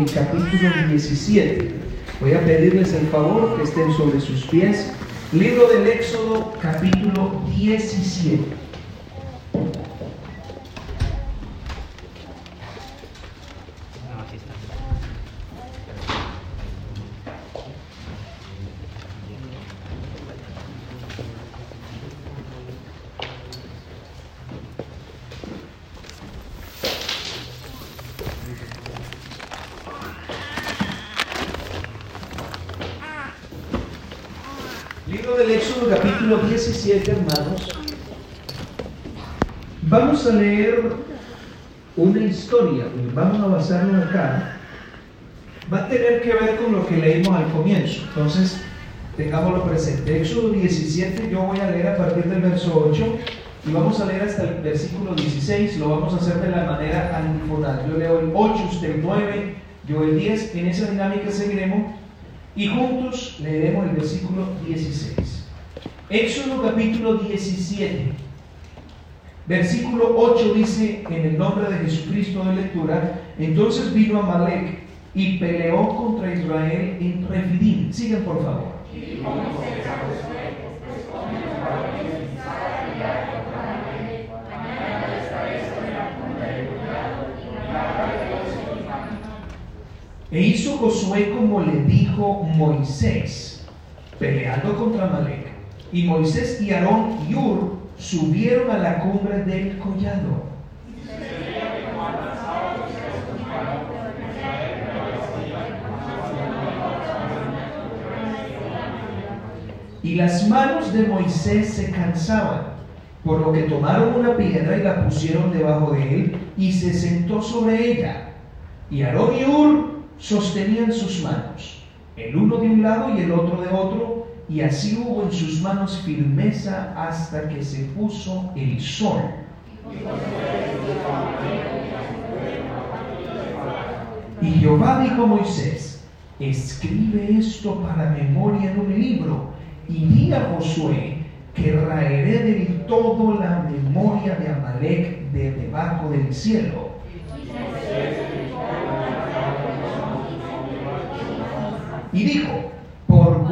el capítulo 17. Voy a pedirles el favor que estén sobre sus pies. Libro del Éxodo, capítulo 17. 17, hermanos. Vamos a leer una historia, vamos a basarnos acá. Va a tener que ver con lo que leímos al comienzo. Entonces, tengámoslo presente. Éxodo 17, yo voy a leer a partir del verso 8 y vamos a leer hasta el versículo 16. Lo vamos a hacer de la manera antifodal. Yo leo el 8, usted el 9, yo el 10. En esa dinámica seguiremos y juntos leeremos el versículo 16. Éxodo capítulo 17. Versículo 8 dice, en el nombre de Jesucristo de lectura, entonces vino Amalek y peleó contra Israel en Refidim. Sigan por favor. E hizo Josué como le dijo Moisés, peleando contra Amalek. Y Moisés y Aarón y Ur subieron a la cumbre del collado. Y las manos de Moisés se cansaban, por lo que tomaron una piedra y la pusieron debajo de él, y se sentó sobre ella. Y Aarón y Ur sostenían sus manos, el uno de un lado y el otro de otro, y así hubo en sus manos firmeza hasta que se puso el sol. Y Jehová dijo a Moisés, escribe esto para memoria en un libro, y di a Josué que raeré de todo la memoria de Amalek de debajo del cielo. Y dijo,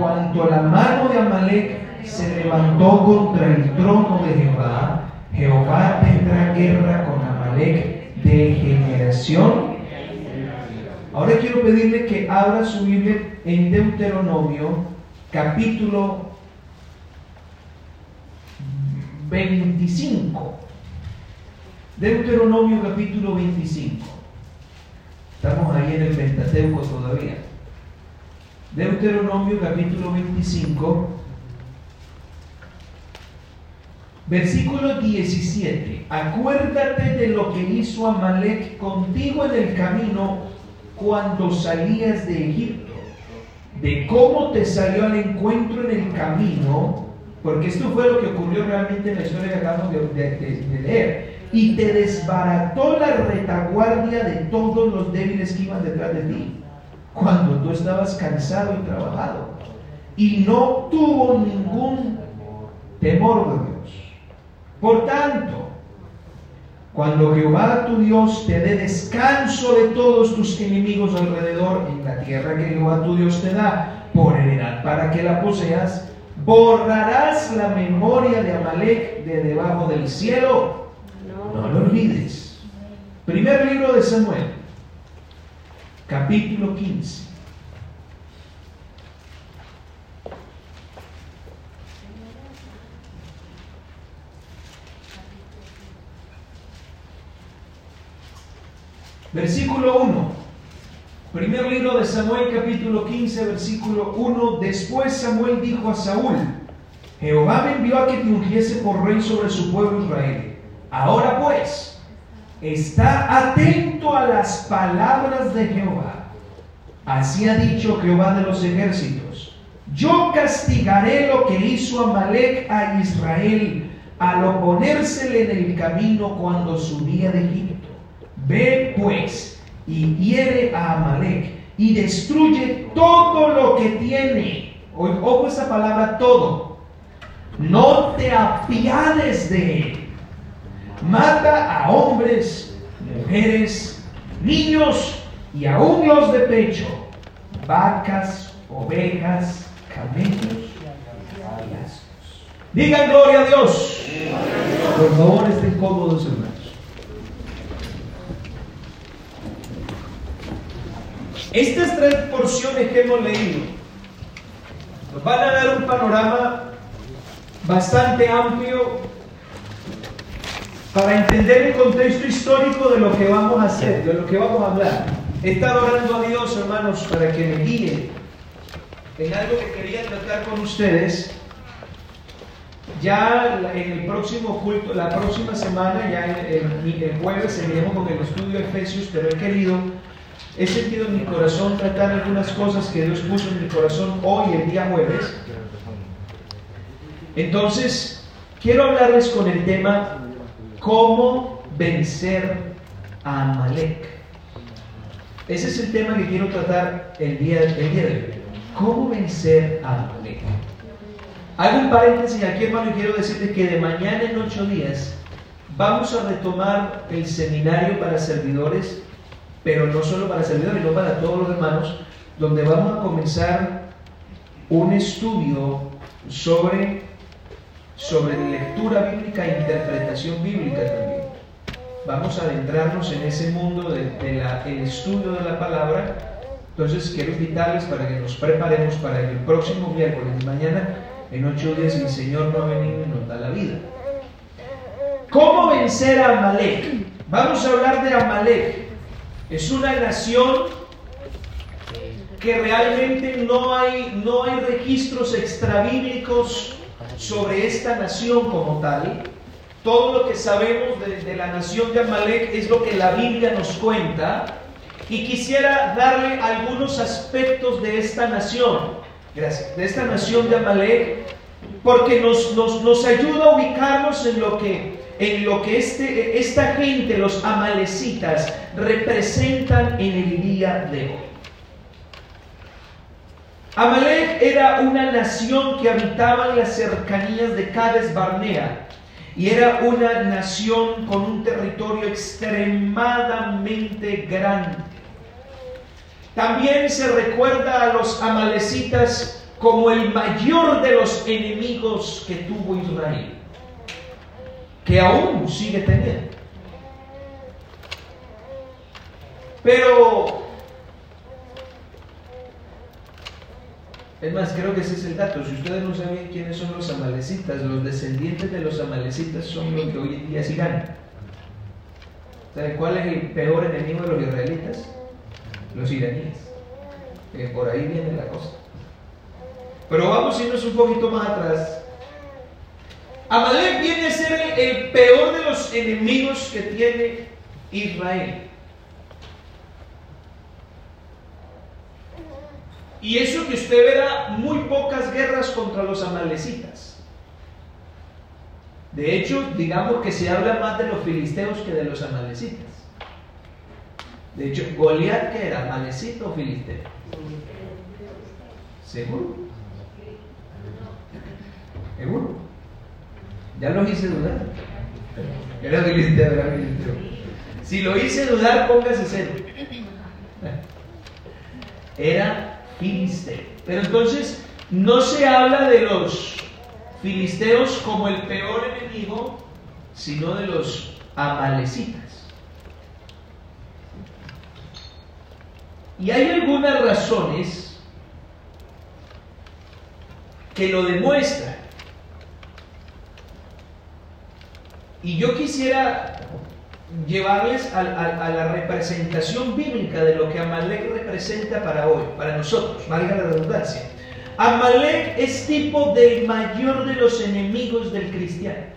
cuanto la mano de Amalek se levantó contra el trono de Jehová, Jehová tendrá guerra con Amalek de generación. Ahora quiero pedirle que abra su Biblia en Deuteronomio, capítulo 25. Deuteronomio capítulo 25. Estamos ahí en el Pentateuco todavía. Deuteronomio capítulo 25, versículo 17. Acuérdate de lo que hizo Amalek contigo en el camino cuando salías de Egipto, de cómo te salió al encuentro en el camino, porque esto fue lo que ocurrió realmente en la historia que acabamos de, de, de leer, y te desbarató la retaguardia de todos los débiles que iban detrás de ti cuando tú estabas cansado y trabajado y no tuvo ningún temor de Dios. Por tanto, cuando Jehová tu Dios te dé descanso de todos tus enemigos alrededor en la tierra que Jehová tu Dios te da por heredad para que la poseas, borrarás la memoria de Amalek de debajo del cielo. No lo olvides. Primer libro de Samuel, capítulo 15. Versículo 1. Primer libro de Samuel capítulo 15, versículo 1. Después Samuel dijo a Saúl, Jehová me envió a que te ungiese por rey sobre su pueblo Israel. Ahora pues, está atento a las palabras de Jehová. Así ha dicho Jehová de los ejércitos. Yo castigaré lo que hizo Amalek a Israel al oponérsele en el camino cuando subía de Egipto. Ve pues y hiere a Amalek y destruye todo lo que tiene. Ojo esa palabra todo. No te apiades de él. Mata a hombres, mujeres, niños y aún los de pecho, vacas, ovejas, camellos y asnos. Digan gloria a Dios. Por favor, estén cómodos, hermanos. Estas tres porciones que hemos leído nos van a dar un panorama bastante amplio para entender el contexto histórico de lo que vamos a hacer, de lo que vamos a hablar. He estado orando a Dios, hermanos, para que me guíe en algo que quería tratar con ustedes. Ya en el próximo culto, la próxima semana, ya el, el jueves, seguiremos con el estudio de Efesios, pero he querido He sentido en mi corazón tratar algunas cosas que Dios puso en mi corazón hoy, el día jueves. Entonces, quiero hablarles con el tema cómo vencer a Amalek. Ese es el tema que quiero tratar el día, el día de hoy. ¿Cómo vencer a Amalek? Hago un paréntesis aquí, hermano, y quiero decirte que de mañana en ocho días vamos a retomar el seminario para servidores pero no solo para servidores, sino para todos los hermanos, donde vamos a comenzar un estudio sobre, sobre lectura bíblica e interpretación bíblica también. Vamos a adentrarnos en ese mundo del de, estudio de la palabra. Entonces quiero invitarles para que nos preparemos para el próximo miércoles, mañana, en ocho días, el Señor no ha venido y nos da la vida. ¿Cómo vencer a Amalek? Vamos a hablar de Amalek. Es una nación que realmente no hay, no hay registros extrabíblicos sobre esta nación como tal. Todo lo que sabemos de, la nación de Amalek es lo que la Biblia nos cuenta. Y quisiera darle algunos aspectos de esta nación, gracias, de esta nación de Amalek, porque nos, nos, nos ayuda a ubicarnos en lo que en lo que este, esta gente, los amalecitas, representan en el día de hoy. Amalek era una nación que habitaba en las cercanías de Cades Barnea y era una nación con un territorio extremadamente grande. También se recuerda a los amalecitas como el mayor de los enemigos que tuvo Israel que aún sigue teniendo. Pero, es más, creo que ese es el dato. Si ustedes no saben quiénes son los amalecitas, los descendientes de los amalecitas son los que hoy en día es Irán. ¿Saben cuál es el peor enemigo de los israelitas? Los iraníes. por ahí viene la cosa. Pero vamos a irnos un poquito más atrás Amalek viene a ser el, peor de los enemigos que tiene Israel. Y eso que usted verá muy pocas guerras contra los amalecitas. De hecho, digamos que se habla más de los filisteos que de los amalecitas. De hecho, Goliat que era amalecito o filisteo. ¿Seguro? ¿Seguro? Ya los hice dudar. Era filisteo, era filisteo. Si lo hice dudar, póngase cero. Era filisteo. Pero entonces no se habla de los filisteos como el peor enemigo, sino de los amalecitas. Y hay algunas razones que lo demuestran. Y yo quisiera llevarles a, la representación bíblica de lo que Amalek representa para hoy, para nosotros, valga la redundancia. Amalek es tipo del mayor de los enemigos del cristiano.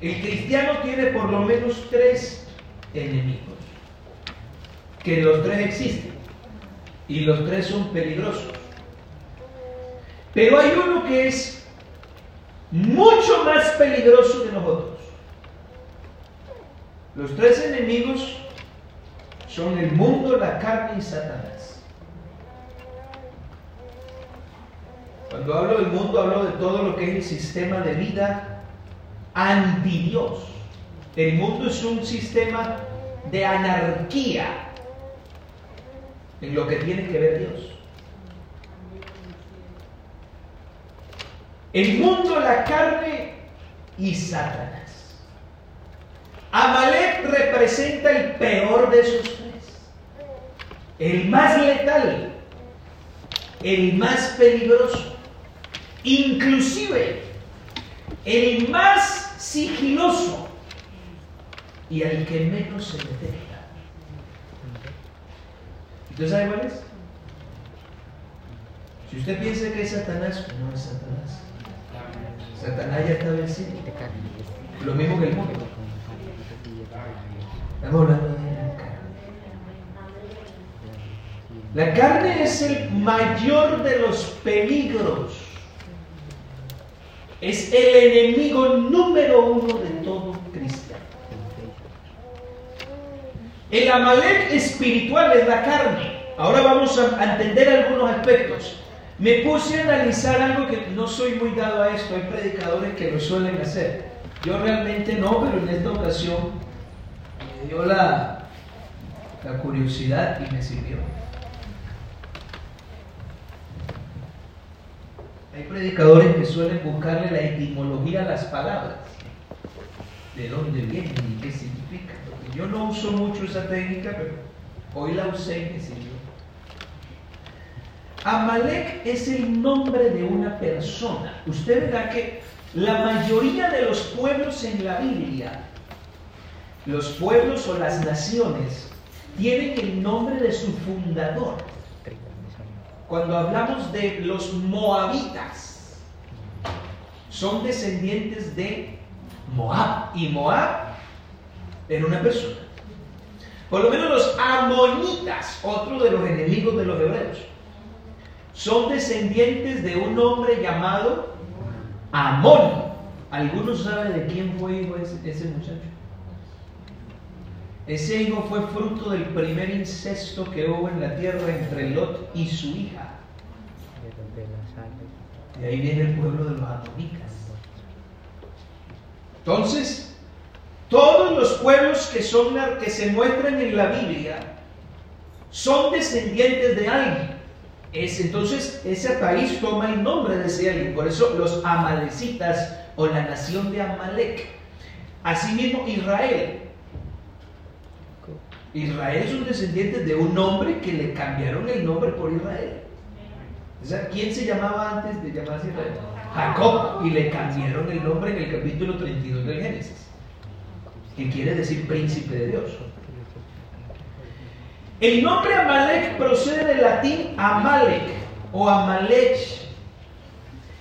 El cristiano tiene por lo menos tres enemigos, que los tres existen y los tres son peligrosos. Pero hay uno que es mucho más peligroso que los otros. Los tres enemigos son el mundo, la carne y Satanás. Cuando hablo del mundo, hablo de todo lo que es el sistema de vida anti Dios. El mundo es un sistema de anarquía. en lo que tiene que ver Dios. El mundo, la carne y Satanás. Amalek representa el peor de esos tres. El más letal, el más peligroso, inclusive el más sigiloso y al que menos se detecta. ¿Usted sabe cuál es? Si usted piensa que es Satanás, no es Satanás. Satanás ya está vencido. Lo mismo que el mundo. De la carne. La carne es el mayor de los peligros. Es el enemigo número uno de todo cristiano. El Amalek espiritual es la carne. Ahora vamos a entender algunos aspectos. Me puse a analizar algo que no soy muy dado a esto, hay predicadores que lo suelen hacer. Yo realmente no, pero en esta ocasión me dio la, la curiosidad y me sirvió. Hay predicadores que suelen buscarle la etimología a las palabras, de dónde vienen y qué significan. Yo no uso mucho esa técnica, pero hoy la usé y me sirvió. Amalek es el nombre de una persona. Usted verá que la mayoría de los pueblos en la Biblia, los pueblos o las naciones, tienen el nombre de su fundador. Cuando hablamos de los moabitas, son descendientes de Moab. Y Moab era una persona. Por lo menos los amonitas, otro de los enemigos de los hebreos son descendientes de un hombre llamado Amón. ¿Algunos saben de quién fue hijo ese, ese muchacho? Ese hijo fue fruto del primer incesto que hubo en la tierra entre Lot y su hija. Y ahí viene el pueblo de los amonitas. Entonces, todos los pueblos que, son, que se muestran en la Biblia son descendientes de alguien entonces ese país toma el nombre de ese alguien. Por eso los amalecitas o la nación de Amalek. Asimismo Israel. Israel es un descendiente de un hombre que le cambiaron el nombre por Israel. ¿Quién se llamaba antes de llamarse Israel? Jacob. Y le cambiaron el nombre en el capítulo 32 del Génesis. Que quiere decir príncipe de Dios. El nombre Amalek procede del latín Amalek o Amalek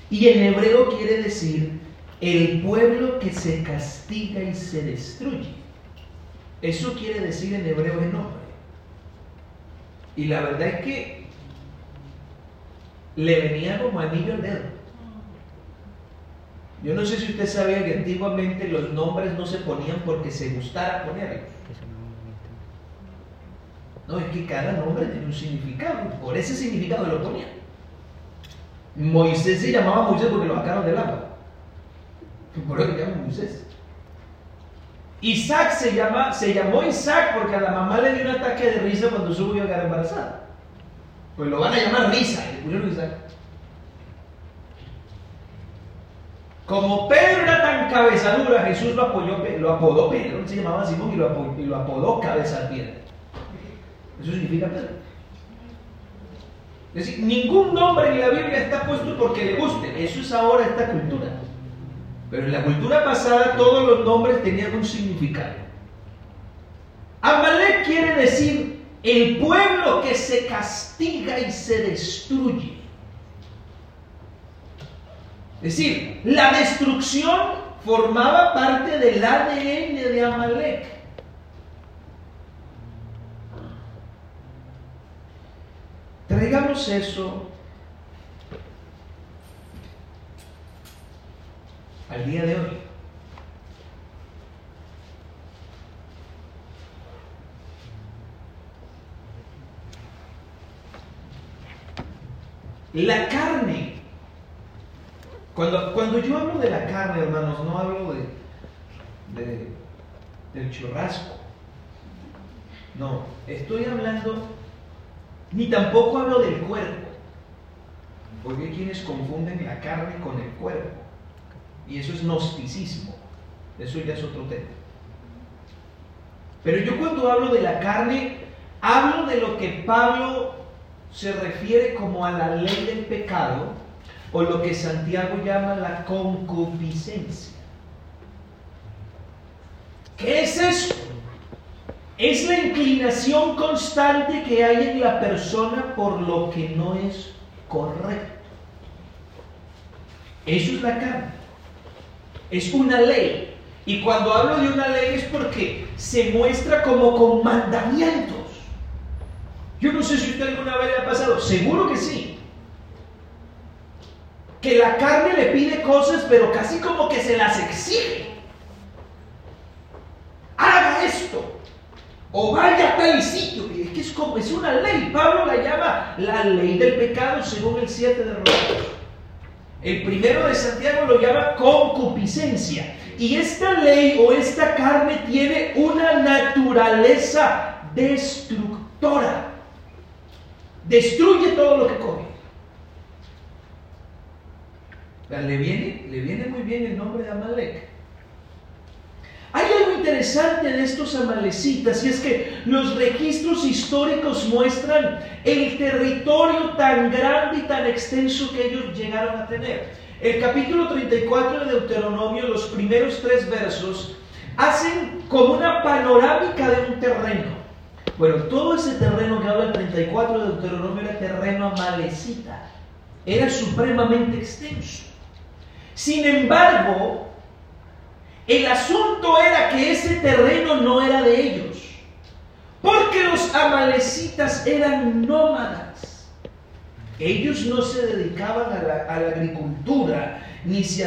y en hebreo quiere decir el pueblo que se castiga y se destruye. Eso quiere decir en hebreo el nombre. Y la verdad es que le venía como anillo al dedo. Yo no sé si usted sabía que antiguamente los nombres no se ponían porque se gustara ponerlos no, es que cada nombre tiene un significado. Por ese significado lo ponía. Moisés se llamaba Moisés porque lo sacaron del agua. Por eso se llama Moisés. Isaac se, llama, se llamó Isaac porque a la mamá le dio un ataque de risa cuando su a quedar embarazada. Pues lo van a llamar risa, le pusieron Isaac. Como Pedro era tan cabezadura, Jesús lo apoyó, lo apodó Pedro, se llamaba Simón y lo, y lo apodó piedra. Eso significa Pedro. Es decir, ningún nombre en la Biblia está puesto porque le guste. Eso es ahora esta cultura. Pero en la cultura pasada todos los nombres tenían un significado. Amalek quiere decir el pueblo que se castiga y se destruye. Es decir, la destrucción formaba parte del ADN de Amalek. Traigamos eso al día de hoy. La carne. Cuando, cuando yo hablo de la carne, hermanos, no hablo de, del churrasco. No, estoy hablando ni tampoco hablo del cuerpo, porque hay quienes confunden la carne con el cuerpo, y eso es gnosticismo, eso ya es otro tema. Pero yo cuando hablo de la carne, hablo de lo que Pablo se refiere como a la ley del pecado, o lo que Santiago llama la concupiscencia. ¿Qué es eso? Es la inclinación constante que hay en la persona por lo que no es correcto. Eso es la carne. Es una ley. Y cuando hablo de una ley es porque se muestra como con mandamientos. Yo no sé si usted alguna vez le ha pasado, seguro que sí. Que la carne le pide cosas, pero casi como que se las exige. Haga esto. O vaya a tal sitio. Es que es como, es una ley. Pablo la llama la ley del pecado según el 7 de Romanos. El primero de Santiago lo llama concupiscencia. Y esta ley o esta carne tiene una naturaleza destructora. Destruye todo lo que come. Le viene, le viene muy bien el nombre de Amalek. Interesante de estos amalecitas y es que los registros históricos muestran el territorio tan grande y tan extenso que ellos llegaron a tener. El capítulo 34 de Deuteronomio, los primeros tres versos, hacen como una panorámica de un terreno. Bueno, todo ese terreno que habla el 34 de Deuteronomio era terreno amalecita. Era supremamente extenso. Sin embargo, el asunto era que ese terreno no era de ellos. Porque los amalecitas eran nómadas. Ellos no se dedicaban a la, agricultura, ni se,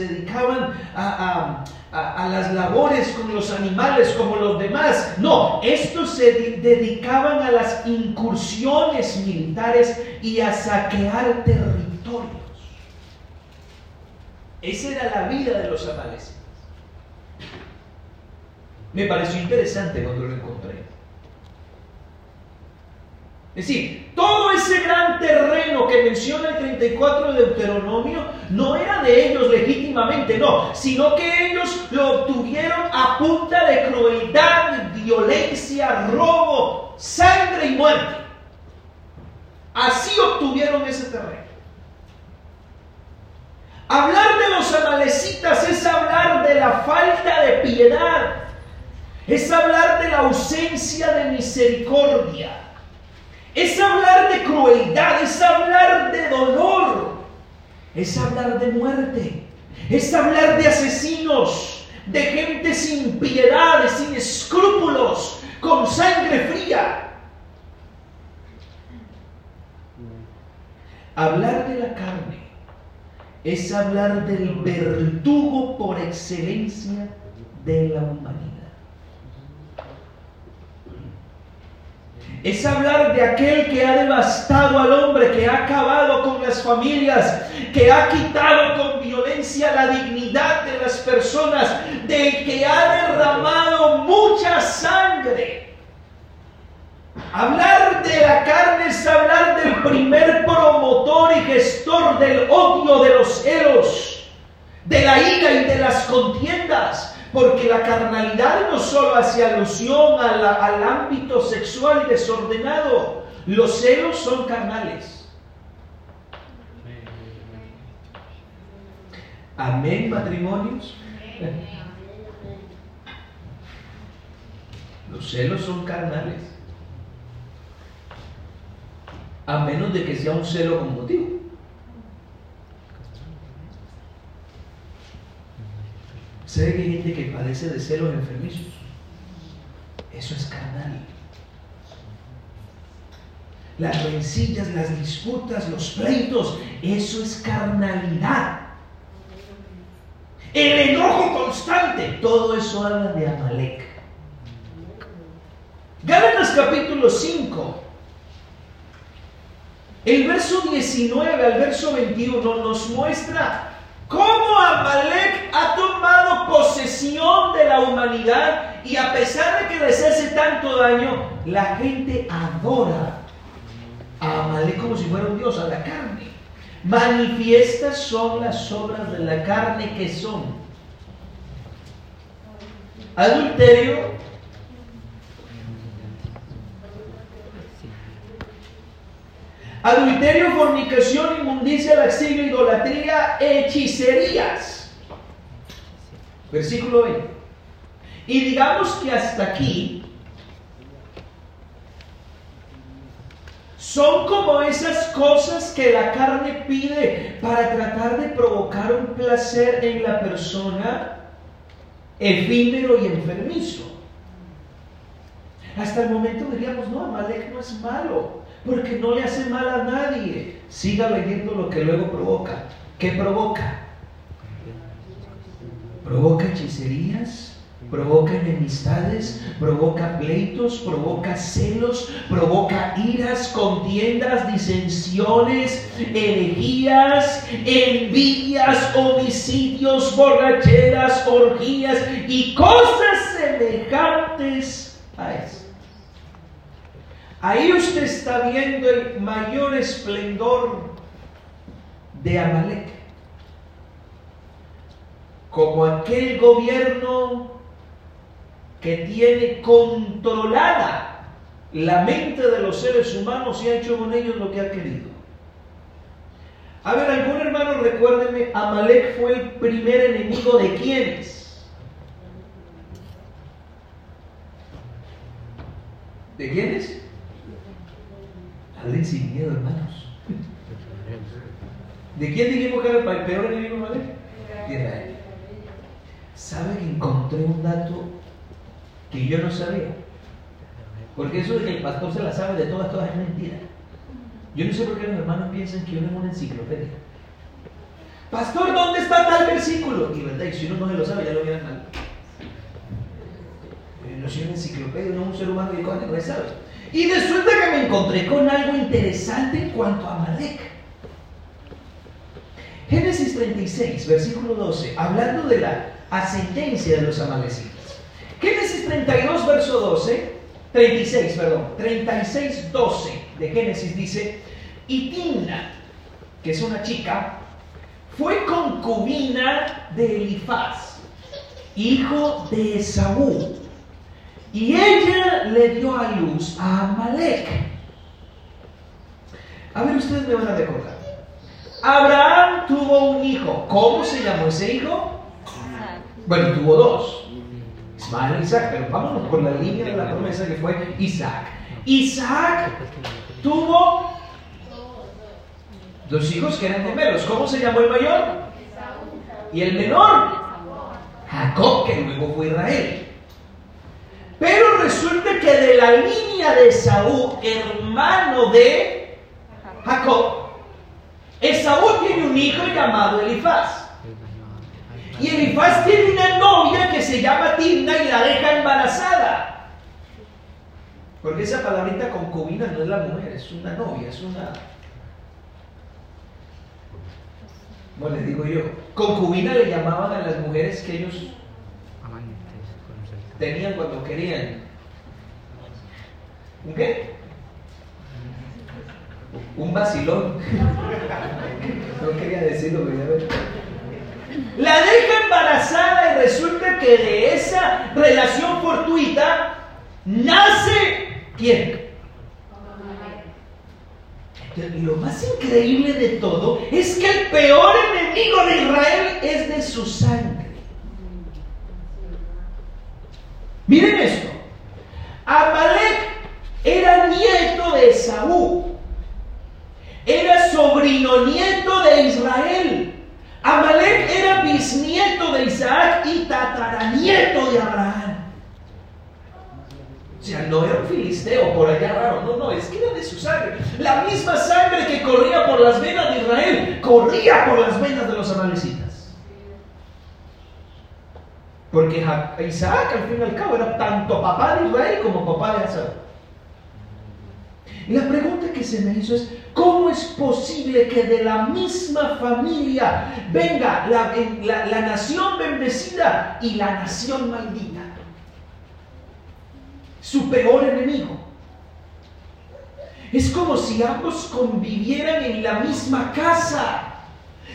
dedicaban a, a, las labores con los animales como los demás. No, estos se dedicaban a las incursiones militares y a saquear territorios. Esa era la vida de los amalecitas. Me pareció interesante cuando lo encontré. Es decir, todo ese gran terreno que menciona el 34 de Deuteronomio no era de ellos legítimamente, no, sino que ellos lo obtuvieron a punta de crueldad, violencia, robo, sangre y muerte. Así obtuvieron ese terreno. Hablar de los amalecitas es hablar de la falta de piedad, es hablar de la ausencia de misericordia es hablar de crueldad, es hablar de dolor, es hablar de muerte, es hablar de asesinos, de gente sin piedad, sin escrúpulos, con sangre fría. Hablar de la carne es hablar del verdugo por excelencia de la humanidad. Es hablar de aquel que ha devastado al hombre, que ha acabado con las familias, que ha quitado con violencia la dignidad de las personas, del que ha derramado mucha sangre. Hablar de la carne es hablar del primer promotor y gestor del odio de los celos, de la ira y de las contiendas porque la carnalidad no solo hace alusión al ámbito sexual desordenado, los celos son carnales. Amén, matrimonios. Los celos son carnales. A menos de que sea un celo con motivo. ¿Sabe que hay gente que padece de celos enfermizos? Eso es carnal. Las rencillas, las disputas, los pleitos, eso es carnalidad. El enojo constante, todo eso habla de Amalek. Gálatas capítulo 5, el verso 19 al verso 21 nos muestra cómo Amalek ha tomado posesión de la humanidad y a pesar de que les hace tanto daño, la gente adora como si fuera un Dios, a la carne. Manifiestas son las obras de la carne que son adulterio, adulterio, fornicación, inmundicia, laxidio, idolatría, hechicerías. Versículo 20. Y digamos que hasta aquí son como esas cosas que la carne pide para tratar de provocar un placer en la persona efímero y enfermizo. Hasta el momento diríamos, no, Amalek no es malo, porque no le hace mal a nadie. Siga leyendo lo que luego provoca. ¿Qué provoca? Provoca hechicerías, provoca enemistades, provoca pleitos, provoca celos, provoca iras, contiendas, disensiones, herejías, envidias, homicidios, borracheras, orgías y cosas semejantes a eso. Ahí usted está viendo el mayor esplendor de Amalek. Como aquel gobierno que tiene controlada la mente de los seres humanos y ha hecho con ellos lo que ha querido. A ver, algún hermano recuérdeme, Amalek fue el primer enemigo de quiénes? ¿De quiénes? Hablen sin miedo, hermanos. ¿De quién dijimos que era el peor enemigo Amalek? De Israel. ¿Sabe que encontré un dato que yo no sabía? Porque eso de que el pastor se la sabe de todas, todas es mentira. Yo no sé por qué los hermanos piensan que uno es una enciclopedia. Pastor, ¿dónde está tal versículo? Y verdad, y si uno no se lo sabe, ya lo vieron mal. No soy una enciclopedia, no un ser humano que no sabe. Y resulta que me encontré con algo interesante en cuanto a Malek. Génesis 36, versículo 12, hablando de la ascendencia de los amalecitas. Génesis 32, verso 12, 36, perdón, 36, 12 de Génesis dice, y Timna, que es una chica, fue concubina de Elifaz, hijo de Esaú, y ella le dio a luz a Amalek. A ver, ustedes me van a recordar. Abraham tuvo un hijo. ¿Cómo se llamó ese hijo? Bueno, tuvo dos. Ismael y Isaac, pero vámonos por la línea de la promesa que fue Isaac. Isaac tuvo dos hijos que eran gemelos. ¿Cómo se llamó el mayor? Y el menor, Jacob, que luego fue Israel. Pero resulta que de la línea de Saúl, hermano de Jacob, Esaú tiene un hijo llamado Elifaz. Y Elifaz tiene una novia que se llama Timna y la deja embarazada. Porque esa palabrita concubina no es la mujer, es una novia, es una... No les digo yo. Concubina le llamaban a las mujeres que ellos tenían cuando querían. ¿Un qué? Un vacilón. no quería decirlo, pero La deja embarazada y resulta que de esa relación fortuita nace quién? Y lo más increíble de todo es que el peor enemigo de Israel es de su sangre. Miren esto. Amalek era nieto de Esaú. Era sobrino nieto de Israel. Amalek era bisnieto de Isaac y tataranieto de Abraham. O sea, no era un filisteo por allá raro, no, no, es que era de su sangre. La misma sangre que corría por las venas de Israel, corría por las venas de los amalecitas. Porque Isaac, al fin y al cabo, era tanto papá de Israel como papá de Esaú. Y la pregunta que se me hizo es, ¿cómo es posible que de la misma familia venga la, la, la nación bendecida y la nación maldita? Su peor enemigo. Es como si ambos convivieran en la misma casa.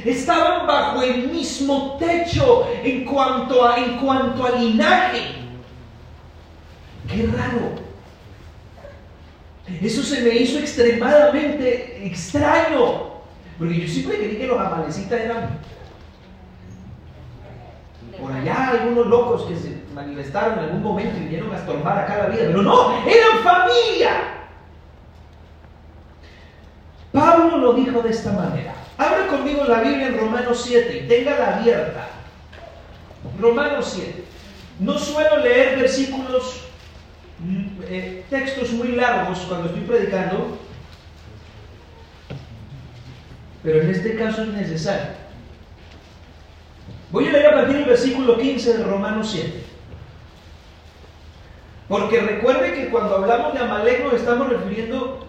Estaban bajo el mismo techo en cuanto a, en cuanto a linaje. Qué raro. Eso se me hizo extremadamente extraño. Porque yo siempre creí que los amalecitas eran por allá algunos locos que se manifestaron en algún momento y vinieron a estorbar acá la vida. Pero no, eran familia. Pablo lo dijo de esta manera. Abra conmigo la Biblia en Romanos 7 y téngala abierta. Romanos 7. No suelo leer versículos, mm, eh, textos muy largos cuando estoy predicando, pero en este caso es necesario. Voy a leer a partir del versículo 15 de Romanos 7. Porque recuerde que cuando hablamos de Amalek estamos refiriendo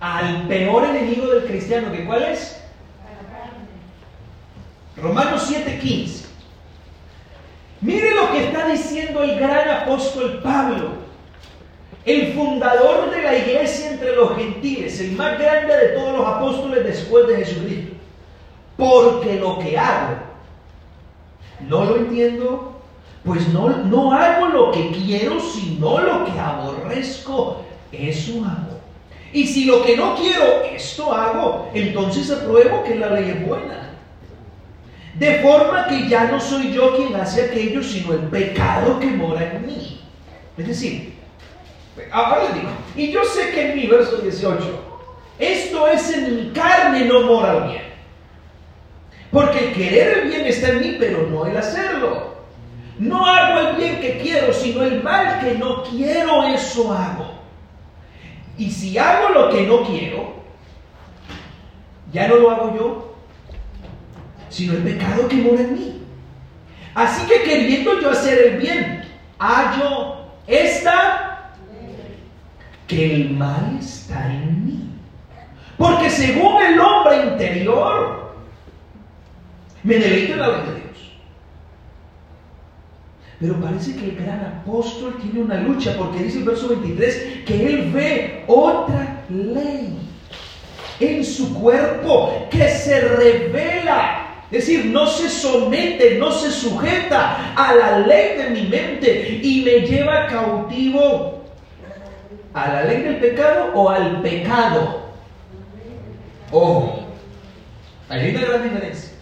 al peor enemigo del cristiano, que cuál es? Romanos 7:15. Mire lo que está diciendo el gran apóstol Pablo, el fundador de la iglesia entre los gentiles, el más grande de todos los apóstoles después de Jesucristo. Porque lo que hago, no lo entiendo, pues no, no hago lo que quiero, sino lo que aborrezco, eso hago. Y si lo que no quiero, esto hago, entonces apruebo que la ley es buena. De forma que ya no soy yo quien hace aquello, sino el pecado que mora en mí. Es decir, ahora les digo, y yo sé que en mi verso 18, esto es en mi carne, no mora bien. Porque el querer el bien está en mí, pero no el hacerlo. No hago el bien que quiero, sino el mal que no quiero, eso hago. Y si hago lo que no quiero, ya no lo hago yo, sino el pecado que mora en mí. Así que queriendo yo hacer el bien, hallo esta que el mal está en mí. Porque según el hombre interior, me deleito en la ley de Dios. Pero parece que el gran apóstol tiene una lucha porque dice el verso 23 que él ve otra ley en su cuerpo que se revela. Es decir, no se somete, no se sujeta a la ley de mi mente y me lleva cautivo a la ley del pecado o al pecado. Ojo, hay una gran diferencia.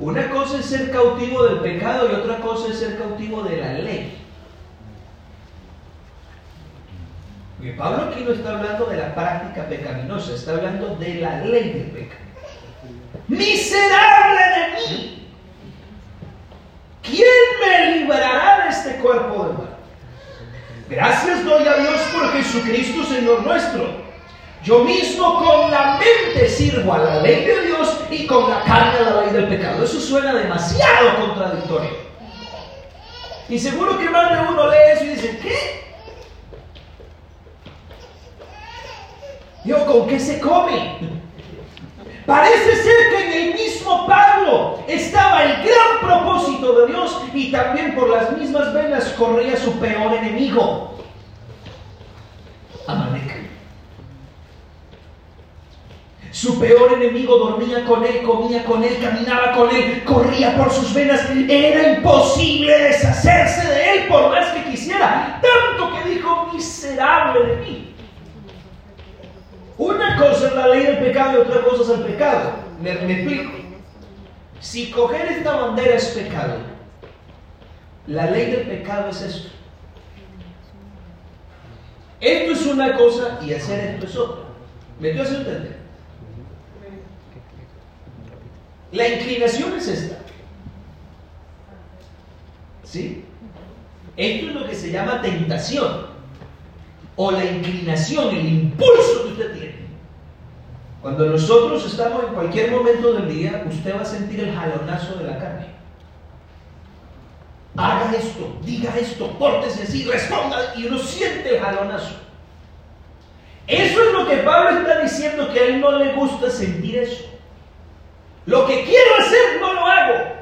Una cosa es ser cautivo del pecado y otra cosa es ser cautivo de la ley. Porque Pablo aquí no está hablando de la práctica pecaminosa, está hablando de la ley del pecado. Miserable de mí. ¿Quién me librará de este cuerpo de muerte? Gracias doy a Dios por Jesucristo, Señor nuestro yo mismo con la mente sirvo a la ley de Dios y con la carne a la ley del pecado. Eso suena demasiado contradictorio. Y seguro que más de uno lee eso y dice, ¿qué? Yo, ¿con qué se come? Parece ser que en el mismo Pablo estaba el gran propósito de Dios y también por las mismas venas corría su peor enemigo, Amalek. Su peor enemigo dormía con él, comía con él, caminaba con él, corría por sus venas. Era imposible deshacerse de él por más que quisiera. Tanto que dijo, miserable de mí. Una cosa es la ley del pecado y otra cosa es el pecado. Me, explico. Si coger esta bandera es pecado, la ley del pecado es esto. Esto es una cosa y hacer esto es otra. ¿Me dio a entender? La inclinación es esta. ¿Sí? Esto es lo que se llama tentación o la inclinación, el impulso que usted tiene. Cuando nosotros estamos en cualquier momento del día, usted va a sentir el jalonazo de la carne. Haga esto, diga esto, pórtese así, responda, y uno siente el jalonazo. Eso es lo que Pablo está diciendo que a él no le gusta sentir eso. Lo que quiero hacer no lo hago.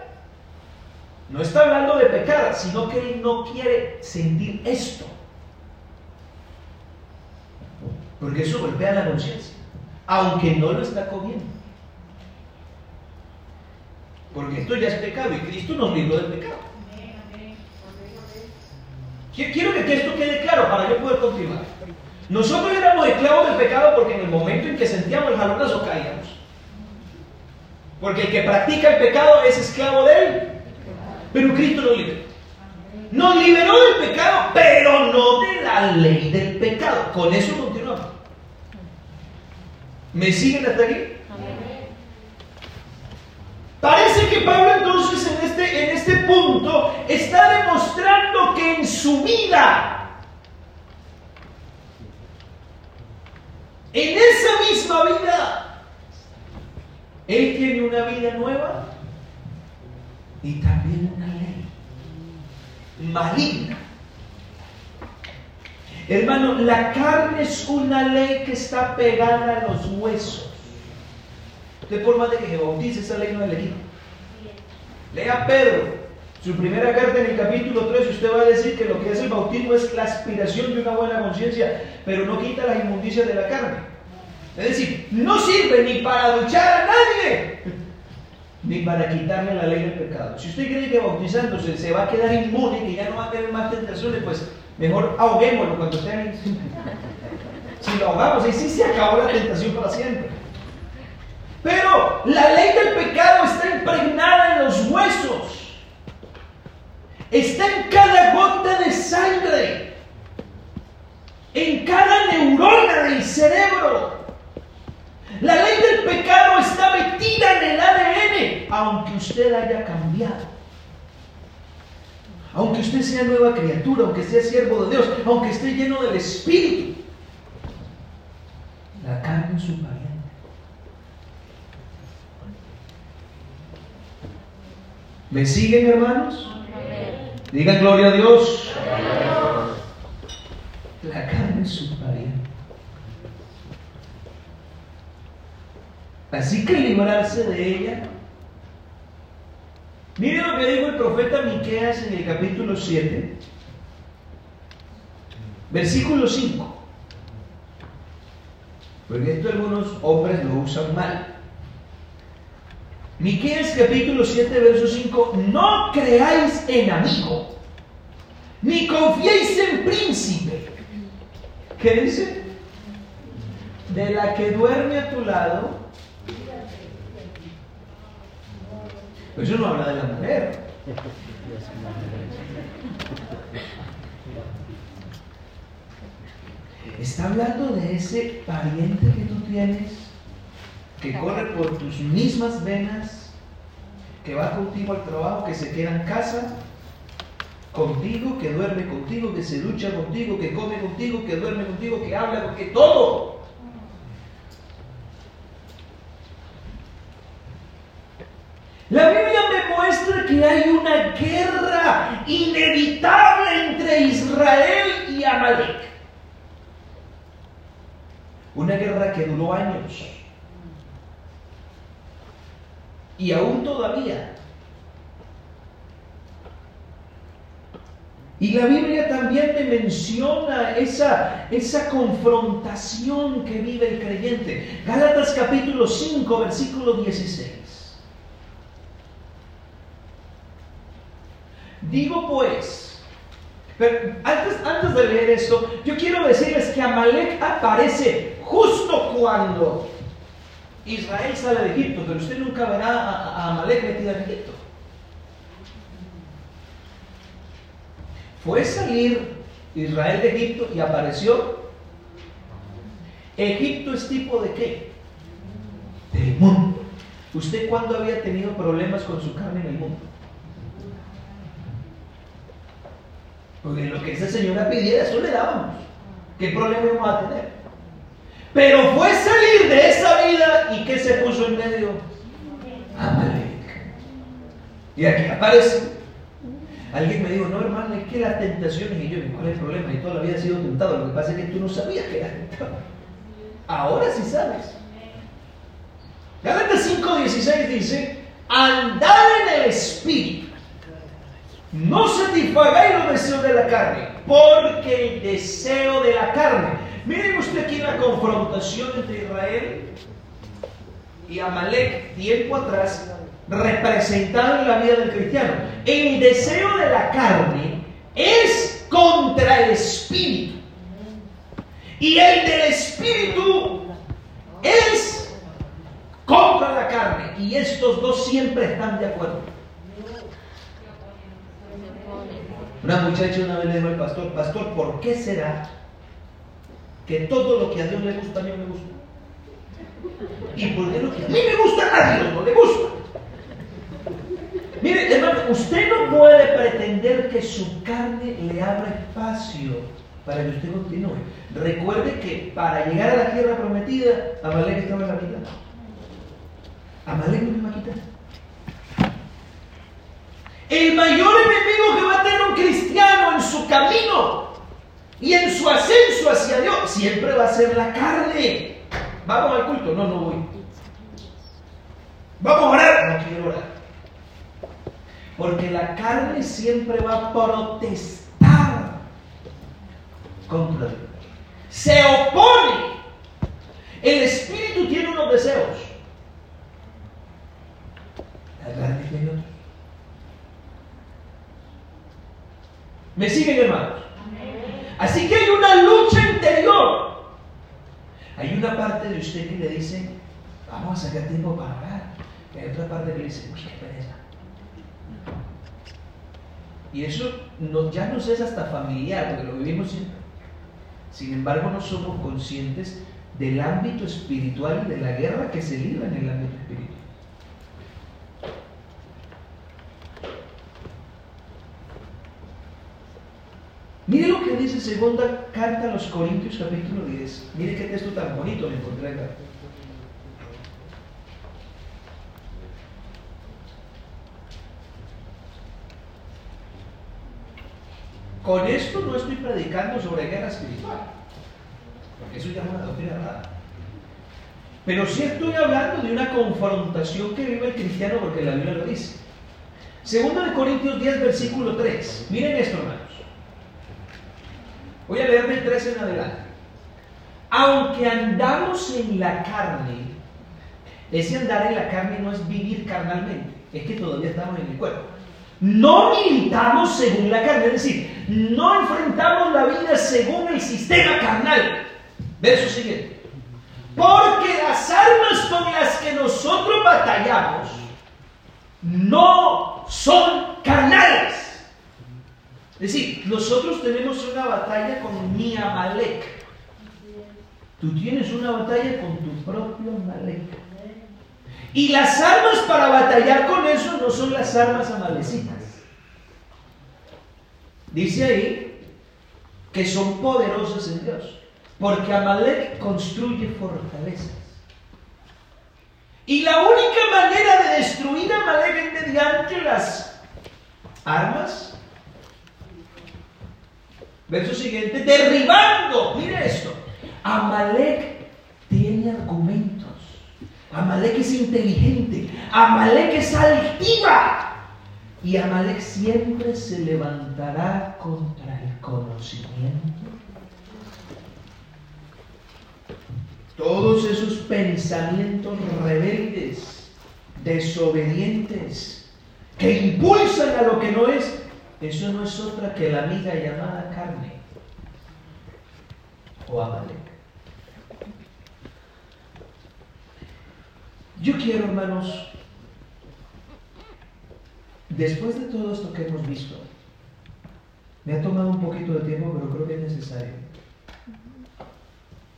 No está hablando de pecar, sino que él no quiere sentir esto. Porque eso golpea la conciencia, aunque no lo está comiendo. Porque esto ya es pecado y Cristo nos libró del pecado. Quiero que esto quede claro para yo poder continuar. Nosotros éramos esclavos del pecado porque en el momento en que sentíamos el jalonazo caíamos. Porque el que practica el pecado es esclavo de él. Pero Cristo nos liberó. Nos liberó del pecado, pero no de la ley del pecado. Con eso. ¿Me siguen hasta aquí? Parece que Pablo entonces en este, en este punto está demostrando que en su vida, en esa misma vida, él tiene una vida nueva y también una ley maligna. Hermano, la carne es una ley que está pegada a los huesos. Usted por más de que se bautice, esa ley no le quita. Lea Pedro, su primera carta en el capítulo 3, usted va a decir que lo que es el bautismo es la aspiración de una buena conciencia, pero no quita las inmundicias de la carne. Es decir, no sirve ni para duchar a nadie, ni para quitarle la ley del pecado. Si usted cree que bautizándose se va a quedar inmune, que ya no va a tener más tentaciones, pues mejor ahoguémoslo cuando esté ahí. Si lo ahogamos, ahí sí se acabó la tentación para siempre. Pero la ley del pecado está impregnada en los huesos. Está en cada gota de sangre. En cada neurona del cerebro. La ley del pecado está metida en el ADN, aunque usted haya cambiado. Aunque usted sea nueva criatura, aunque sea siervo de Dios, aunque esté lleno del Espíritu. La carne es su pariente. ¿Me siguen, hermanos? Digan gloria a Dios. La carne es su pariente. Así que librarse de ella. Miren lo que dijo el profeta Miqueas en el capítulo 7, versículo 5. Porque esto algunos hombres lo usan mal. Miqueas capítulo 7, verso 5, no creáis en amigo, ni confiéis en príncipe. ¿Qué dice? De la que duerme a tu lado, Pues eso no habla de la mujer. Está hablando de ese pariente que tú tienes, que corre por tus mismas venas, que va contigo al trabajo, que se queda en casa contigo, que duerme contigo, que se lucha contigo, que come contigo, que duerme contigo, que habla, que todo. La Biblia me muestra que hay una guerra inevitable entre Israel y Amalek. Una guerra que duró años. Y aún todavía. Y la Biblia también me menciona esa, esa confrontación que vive el creyente. Gálatas capítulo 5, versículo 16. Digo pues, pero antes, antes de leer esto, yo quiero decirles que Amalek aparece justo cuando Israel sale de Egipto, pero usted nunca verá a, Amalek metida en Egipto. Fue salir Israel de Egipto y apareció. Egipto es tipo de qué? Del mundo. ¿Usted cuándo había tenido problemas con su carne en el mundo? Porque lo que esa señora pidiera, eso le dábamos. ¿Qué problema vamos a tener? Pero fue salir de esa vida y ¿qué se puso en medio? Amalek. Y aquí aparece. Alguien me dijo, no hermano, es que la tentación, y yo, ¿cuál es el problema? Y toda la vida he sido tentado, lo que pasa es que tú no sabías que era tentado. Ahora sí sabes. Gálatas 5.16 dice, andad en el Espíritu no satisfagáis los deseos de la carne, porque el deseo de la carne Miren usted aquí la confrontación entre Israel y Amalek tiempo atrás, representado en la vida del cristiano. El deseo de la carne es contra el espíritu. Y el del espíritu es contra la carne. Y estos dos siempre están de acuerdo. Una muchacha una vez le dijo al pastor, pastor, ¿por qué será que todo lo que a Dios le gusta a mí me gusta? ¿Y por qué lo que a mí me gusta a Dios no le gusta? Mire, hermano, usted no puede pretender que su carne le abra espacio para que usted continúe. Recuerde que para llegar a la tierra prometida, Amalek estaba en la mitad. Amalek no iba a quitar. El mayor enemigo que va a tener un cristiano en su camino y en su ascenso hacia Dios siempre va a ser la carne. Vamos al culto, no, no voy. Vamos a orar, no quiero orar. Porque la carne siempre va a protestar contra Dios. Se opone. El espíritu tiene unos deseos. La carne. ¿Me siguen, hermanos? Así que hay una lucha interior. Hay una parte de usted que le dice, vamos a sacar tiempo para orar. Y hay otra parte que le dice, uy, qué pereza. Y eso ya nos es hasta familiar, porque lo vivimos siempre. Sin embargo, no somos conscientes del ámbito espiritual y de la guerra que se libra en el ámbito espiritual. Mire lo que dice segunda carta a los Corintios capítulo 10. Mire qué texto tan bonito me encontré acá. Con esto no estoy predicando sobre guerra espiritual, porque eso ya es una doctrina rara. Pero sí estoy hablando de una confrontación que vive el cristiano porque la Biblia lo dice. Segunda de Corintios 10, versículo 3. Miren esto, hermanos. Voy a leer del 3 en adelante. Aunque andamos en la carne, ese andar en la carne no es vivir carnalmente, es que todavía estamos en el cuerpo. No militamos según la carne, es decir, no enfrentamos la vida según el sistema carnal. Verso siguiente. Porque las armas con las que nosotros batallamos no son carnales. Es decir, nosotros tenemos una batalla con mi Amalek. Tú tienes una batalla con tu propio Amalek. Y las armas para batallar con eso no son las armas amalecitas. Dice ahí que son poderosas en Dios. Porque Amalek construye fortalezas. Y la única manera de destruir a Amalek es mediante las armas. Verso siguiente, derribando. Mire esto. Amalek tiene argumentos. Amalek es inteligente. Amalek es altiva. Y Amalek siempre se levantará contra el conocimiento. Todos esos pensamientos rebeldes, desobedientes, que impulsan a lo que no es, eso no es otra que la amiga llamada carne o Amalek. Yo quiero, hermanos, después de todo esto que hemos visto, me ha tomado un poquito de tiempo, pero creo que es necesario.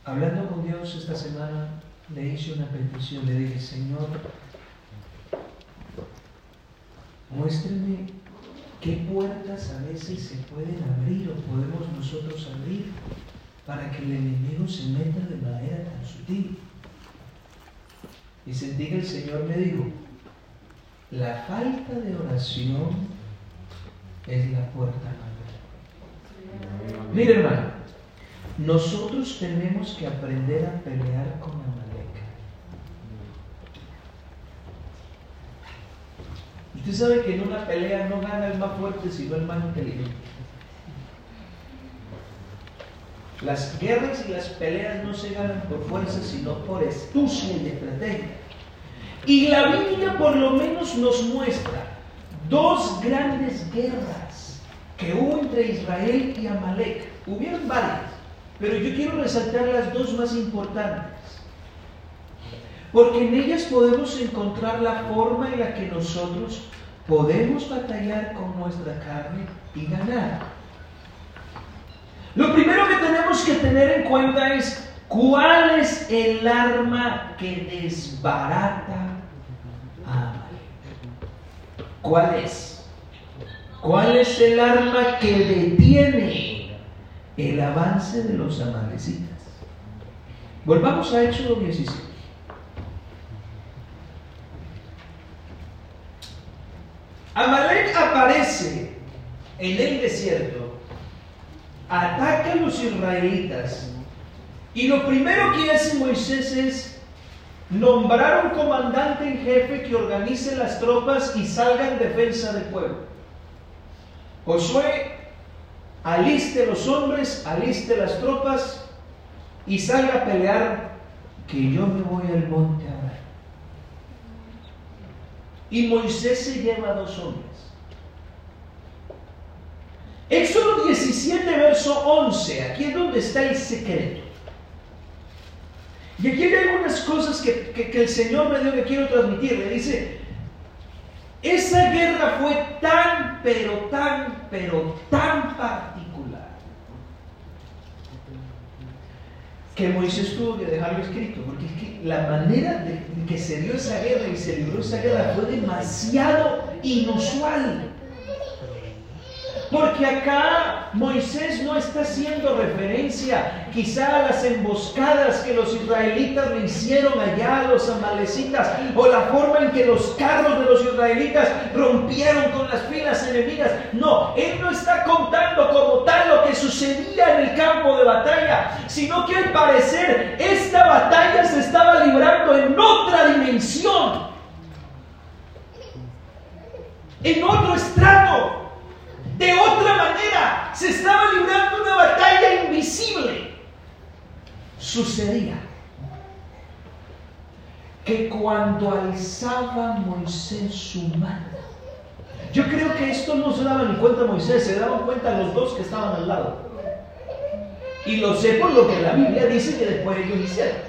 Hablando con Dios esta semana, le hice una petición, le dije, Señor, muéstrame qué puertas a veces se pueden abrir o podemos nosotros abrir para que el enemigo se meta de manera tan sutil. Y sentí que el Señor me dijo, la falta de oración es la puerta mayor. Mire hermano, nosotros tenemos que aprender a pelear con Amalek. Usted sabe que en una pelea no gana el más fuerte, sino el más inteligente. Las guerras y las peleas no se ganan por fuerza, sino por astucia y estrategia. Y la Biblia por lo menos nos muestra dos grandes guerras que hubo entre Israel y Amalek. Hubieron varias, pero yo quiero resaltar las dos más importantes. Porque en ellas podemos encontrar la forma en la que nosotros podemos batallar con nuestra carne y ganar. Lo primero que tenemos que tener en cuenta es cuál es el arma que desbarata a ¿Cuál es? ¿Cuál es el arma que detiene el avance de los amalecitas? Volvamos a Éxodo 17. Amalek aparece en el desierto, ataca a los israelitas y lo primero que hace Moisés es nombrar un comandante en jefe que organice las tropas y salga en defensa del pueblo. Josué aliste los hombres, aliste las tropas y salga a pelear que yo me voy al monte y Moisés se lleva a dos hombres. Éxodo 17, verso 11, aquí es donde está el secreto. Y aquí hay algunas cosas que, que el Señor me dio que quiero transmitirle. Dice, esa guerra fue tan, pero tan, pero tan particular que Moisés tuvo que dejarlo escrito, porque es que la manera de que se dio esa guerra y se libró esa guerra fue demasiado inusual. Porque acá Moisés no está haciendo referencia quizá a las emboscadas que los israelitas le hicieron allá a los amalecitas o la forma en que los carros de los israelitas rompieron con las filas enemigas. No, él no está contando como tal lo que sucedía en el campo de batalla, sino que al parecer esta batalla se estaba librando en otra dimensión, en otro estrato de otra manera, se estaba librando una batalla invisible. Sucedía que cuando alzaba Moisés su mano, yo creo que esto no se daba ni cuenta Moisés, se daban cuenta los dos que estaban al lado. Y lo sé por lo que la Biblia dice que después ellos hicieron.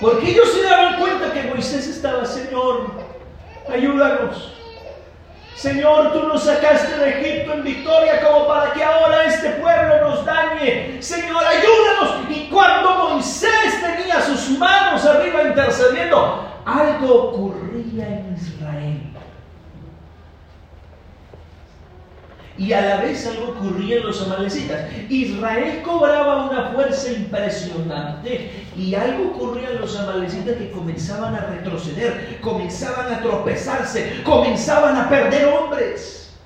Porque ellos se daban cuenta que Moisés estaba, Señor, ayúdanos. Señor, tú nos sacaste de Egipto en victoria como para que ahora este pueblo nos dañe. Señor, ayúdanos. Y cuando Moisés tenía sus manos arriba intercediendo, algo ocurría en Israel. Y a la vez algo ocurría en los amalecitas. Israel cobraba una fuerza impresionante y algo ocurría en los amalecitas que comenzaban a retroceder, comenzaban a tropezarse, comenzaban a perder hombres.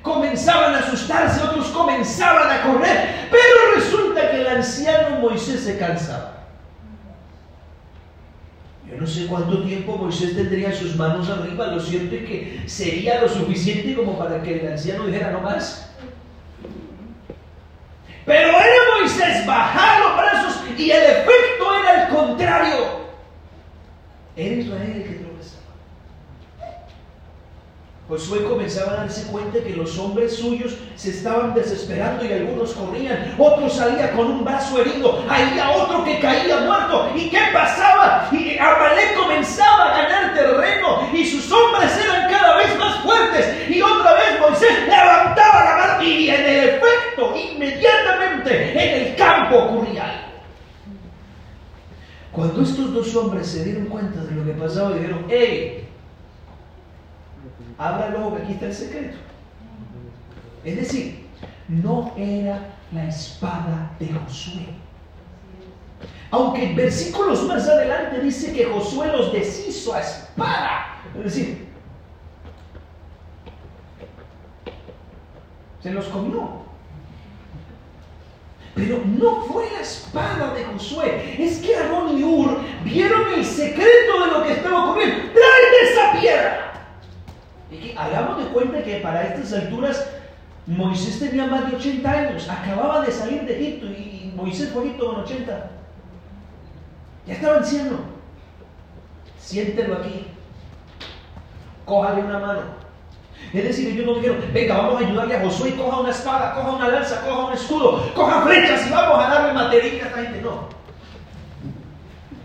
Comenzaban a asustarse, otros comenzaban a correr, pero resulta que el anciano Moisés se cansaba. Yo no sé cuánto tiempo Moisés tendría sus manos arriba, lo cierto es que sería lo suficiente como para que el anciano dijera no más. Pero era Moisés bajar los brazos y el efecto era el contrario. Era Israel el que Josué comenzaba a darse cuenta que los hombres suyos se estaban desesperando y algunos corrían, otro salía con un brazo herido, había otro que caía muerto. ¿Y qué pasaba? Y Amalek comenzaba a ganar terreno y sus hombres eran cada vez más fuertes. Y otra vez Moisés levantaba la mano y en el efecto, inmediatamente en el campo ocurría algo. Cuando dos hombres se dieron cuenta de lo que pasaba, dijeron, ¡Hey! Abra luego que aquí está el secreto. Es decir, no era la espada de Josué. Aunque en versículos más adelante dice que Josué los deshizo a espada. Es decir, se los comió. Pero no fue la espada de Josué. Es que Aarón y Ur vieron el secreto de lo que estaba ocurriendo. ¡Trae esa piedra! hagamos de cuenta que para estas alturas Moisés tenía más de 80 años, acababa de salir de Egipto y Moisés fue Egipto con 80. Ya estaba anciano. Siéntelo aquí. Cójale una mano. Es decir, yo no quiero, venga, vamos a ayudarle a Josué, coja una espada, coja una lanza, coja un escudo, coja flechas y vamos a darle material a esta gente. No.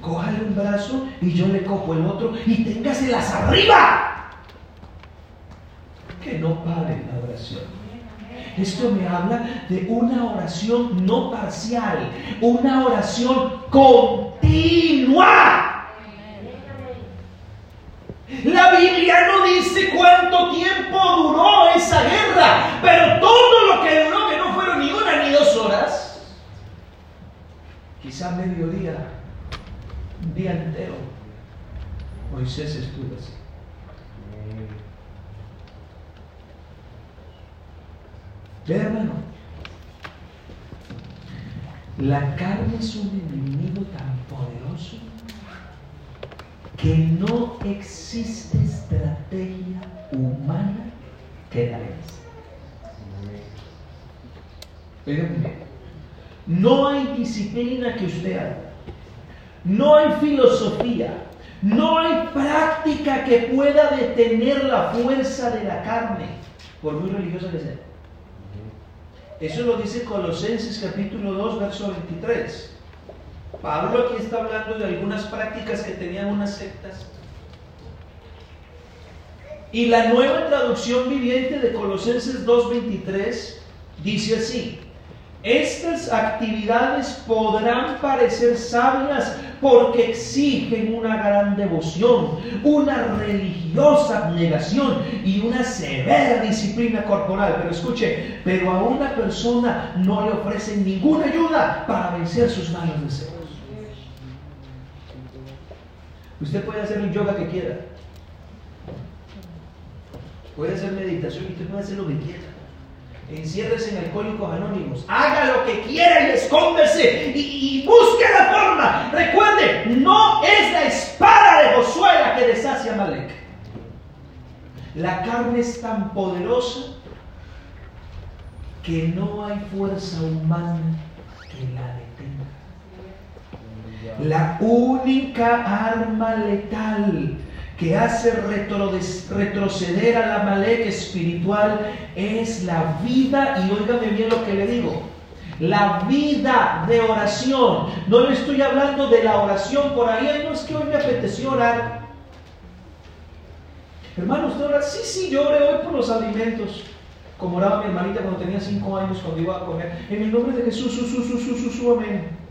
Cójale un brazo y yo le cojo el otro y téngaselas arriba. Que no pare la oración. Esto me habla de una oración no parcial, una oración continua. La Biblia no dice cuánto tiempo duró esa guerra, pero todo lo que duró, que no fueron ni una ni dos horas, quizá mediodía, un día entero, Moisés estuvo así. hermano, la carne es un enemigo tan poderoso que no existe estrategia humana que la. No hay disciplina que usted haga. No hay filosofía. No hay práctica que pueda detener la fuerza de la carne, por muy religiosa que sea. Eso lo dice Colosenses capítulo 2, verso 23. Pablo aquí está hablando de algunas prácticas que tenían unas sectas. Y la nueva traducción viviente de Colosenses 2.23 dice así, estas actividades podrán parecer sabias porque exigen una gran devoción, una religiosa abnegación y una severa disciplina corporal. Pero escuche, pero a una persona no le ofrecen ninguna ayuda para vencer sus malos deseos. Usted puede hacer el yoga que quiera, puede hacer meditación y usted puede hacer lo que quiera enciérrese en Alcohólicos Anónimos, haga lo que quiera y escóndese y, busque la forma. Recuerde, no es la espada de Josué la que deshace a Malek. La carne es tan poderosa que no hay fuerza humana que la. La única arma letal que hace retroceder a la Malek espiritual es la vida, y óigame bien lo que le digo, la vida de oración. No le estoy hablando de la oración por ahí, no es que hoy me apeteció orar. Hermano, ¿usted ora? Sí, sí, yo oré hoy por los alimentos. Como oraba mi hermanita cuando tenía cinco años, cuando iba a comer. En el nombre de Jesús, su, su, su, su, su, amén.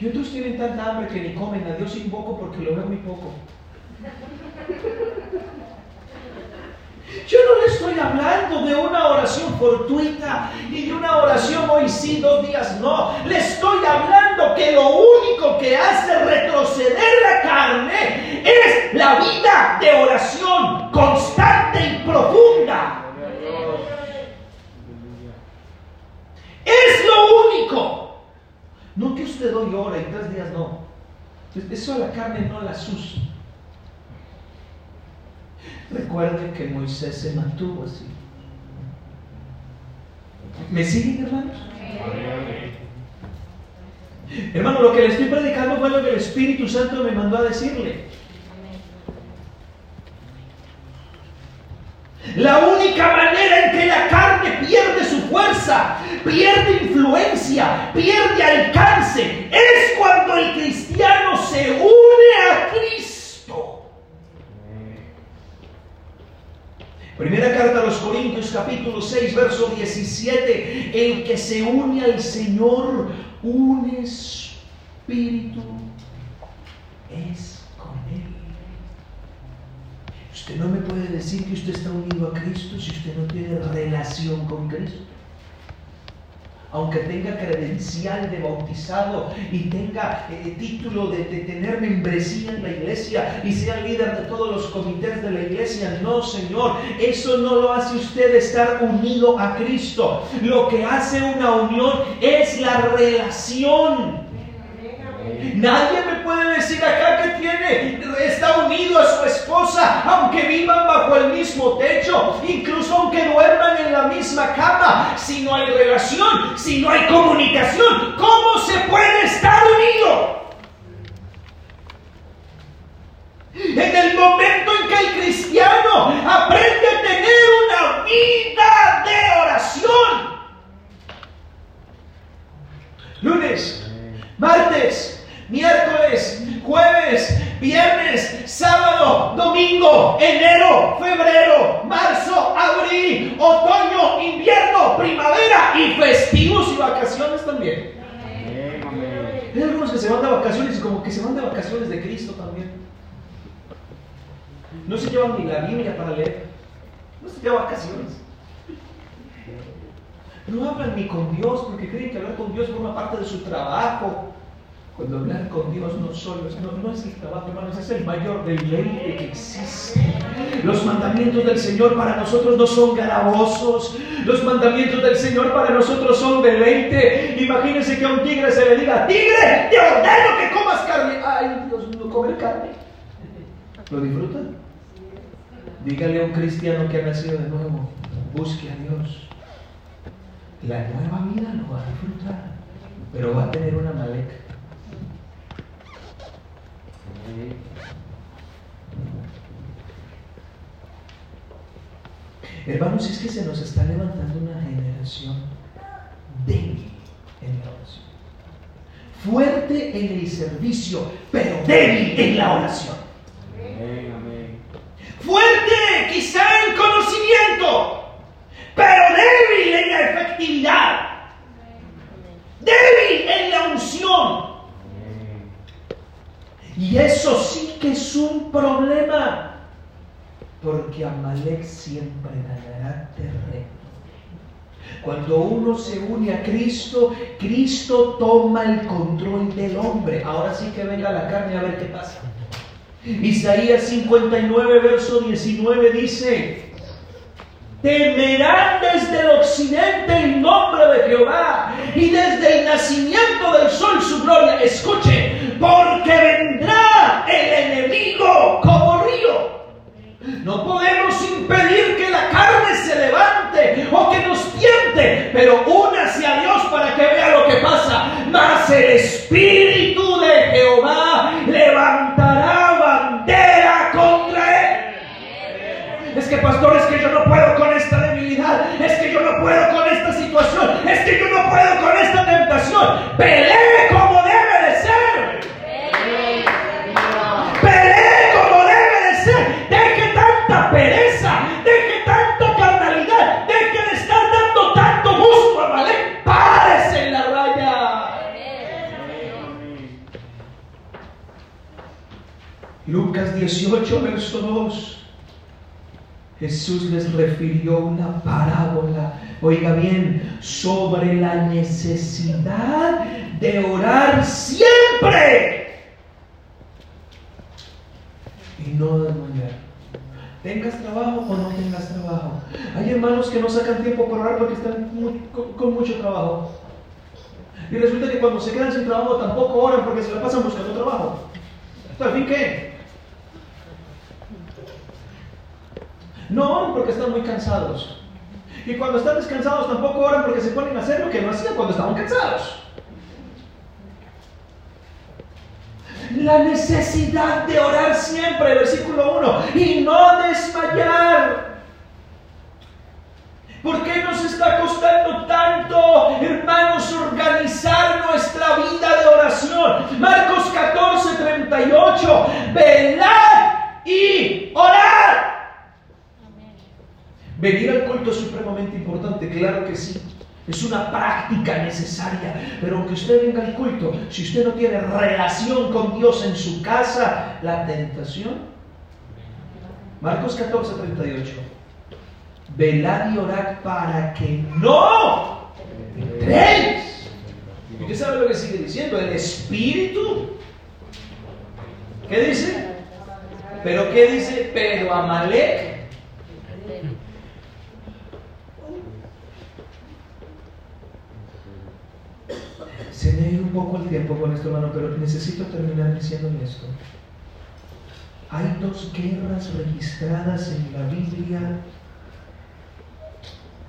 Y otros tienen tanta hambre que ni comen. A Dios invoco porque lo veo muy poco. Yo no le estoy hablando de una oración fortuita y de una oración hoy sí, dos días no. Le estoy hablando que lo único que hace retroceder la carne es la vida de oración constante y profunda. Es lo único. No que usted hoy ora y tres días no. Eso a la carne no la asusta. Recuerden que Moisés se mantuvo así. ¿Me siguen, hermanos? Hermano, lo que le estoy predicando fue lo que el Espíritu Santo me mandó a decirle. La única manera en que la carne pierde su fuerza, pierde influencia, pierde alcance, es cuando el cristiano se une a Cristo. Primera carta a los Corintios capítulo 6 verso 17, el que se une al Señor, un espíritu es Usted no me puede decir que usted está unido a Cristo si usted no tiene relación con Cristo. Aunque tenga credencial de bautizado y tenga eh, título de, de, tener membresía en la iglesia y sea líder de todos los comités de la iglesia, no, Señor, eso no lo hace usted estar unido a Cristo. Lo que hace una unión es la relación. Nadie me puede puede decir acá está unido a su esposa, aunque vivan bajo el mismo techo, incluso aunque duerman en la misma cama. Si no hay relación, si no hay comunicación, ¿cómo se puede estar unido? En el momento en que el cristiano aprende a tener una vida de oración. Lunes, martes, miércoles, jueves, viernes, sábado, domingo, enero, febrero, marzo, abril, otoño, invierno, primavera y festivos y vacaciones también. Hay algunos que se van de vacaciones como que se van de vacaciones de Cristo también. No se llevan ni la Biblia para leer. No se llevan vacaciones. No hablan ni con Dios porque creen que hablar con Dios forma parte de su trabajo. Cuando hablar con Dios no solo es, no, no es el trabajo, hermanos, es el mayor deleite que existe. Los mandamientos del Señor para nosotros no son gravosos. Los mandamientos del Señor para nosotros son deleite. Imagínense que a un tigre se le diga, tigre, te ordeno que comas carne. Ay, Dios, no comer carne. ¿Lo disfrutan? Dígale a un cristiano que ha nacido de nuevo, busque a Dios. La nueva vida lo va a disfrutar, pero va a tener una maleca. Hermanos, es que se nos está levantando una generación débil en la oración. Fuerte en el servicio, pero débil en la oración. Fuerte quizá en conocimiento, pero débil en la efectividad. Débil en la unción. Y eso sí que es un problema, Amalek siempre ganará terreno. Cuando uno se une a Cristo, Cristo toma el control del hombre. Ahora sí que venga la carne a ver qué pasa. Isaías 59, verso 19 dice, temerán desde el occidente el nombre de Jehová y desde el nacimiento del sol su gloria. Escuche, porque vendrá el enemigo como río. No podemos impedir que la carne se levante o que nos tiente, pero únase a Dios para que vea lo que pasa. Mas el Espíritu de Jehová levantará bandera contra él. Es que pastor, es que yo no puedo con esta debilidad, es que yo no puedo con esta situación, es que yo no puedo con esta tentación. Pelee como 18, verso 2. Jesús les refirió una parábola, oiga bien, sobre la necesidad de orar siempre y no desmayar. Tengas trabajo o no tengas trabajo. Hay hermanos que no sacan tiempo para orar porque están con, mucho trabajo. Y resulta que cuando se quedan sin trabajo tampoco oran porque se la pasan buscando trabajo. ¿Esto al qué? No oran porque están muy cansados. Y cuando están descansados tampoco oran porque se ponen a hacer lo que no hacían cuando estaban cansados. La necesidad de orar siempre, versículo 1, y no desmayar. ¿Por qué nos está costando tanto, hermanos, organizar nuestra vida de oración? Marcos 14, 38, velad y orar. Venir al culto es supremamente importante, claro que sí. Es una práctica necesaria, pero aunque usted venga al culto, si usted no tiene relación con Dios en su casa, la tentación. Marcos 14, 38. Velad y orad para que no entréis. ¿Y usted sabe lo que sigue diciendo? El Espíritu. ¿Qué dice? ¿Pero qué dice? Pero Amalek Se me ha ido un poco el tiempo con esto, hermano, pero necesito terminar diciendo esto. Hay dos guerras registradas en la Biblia.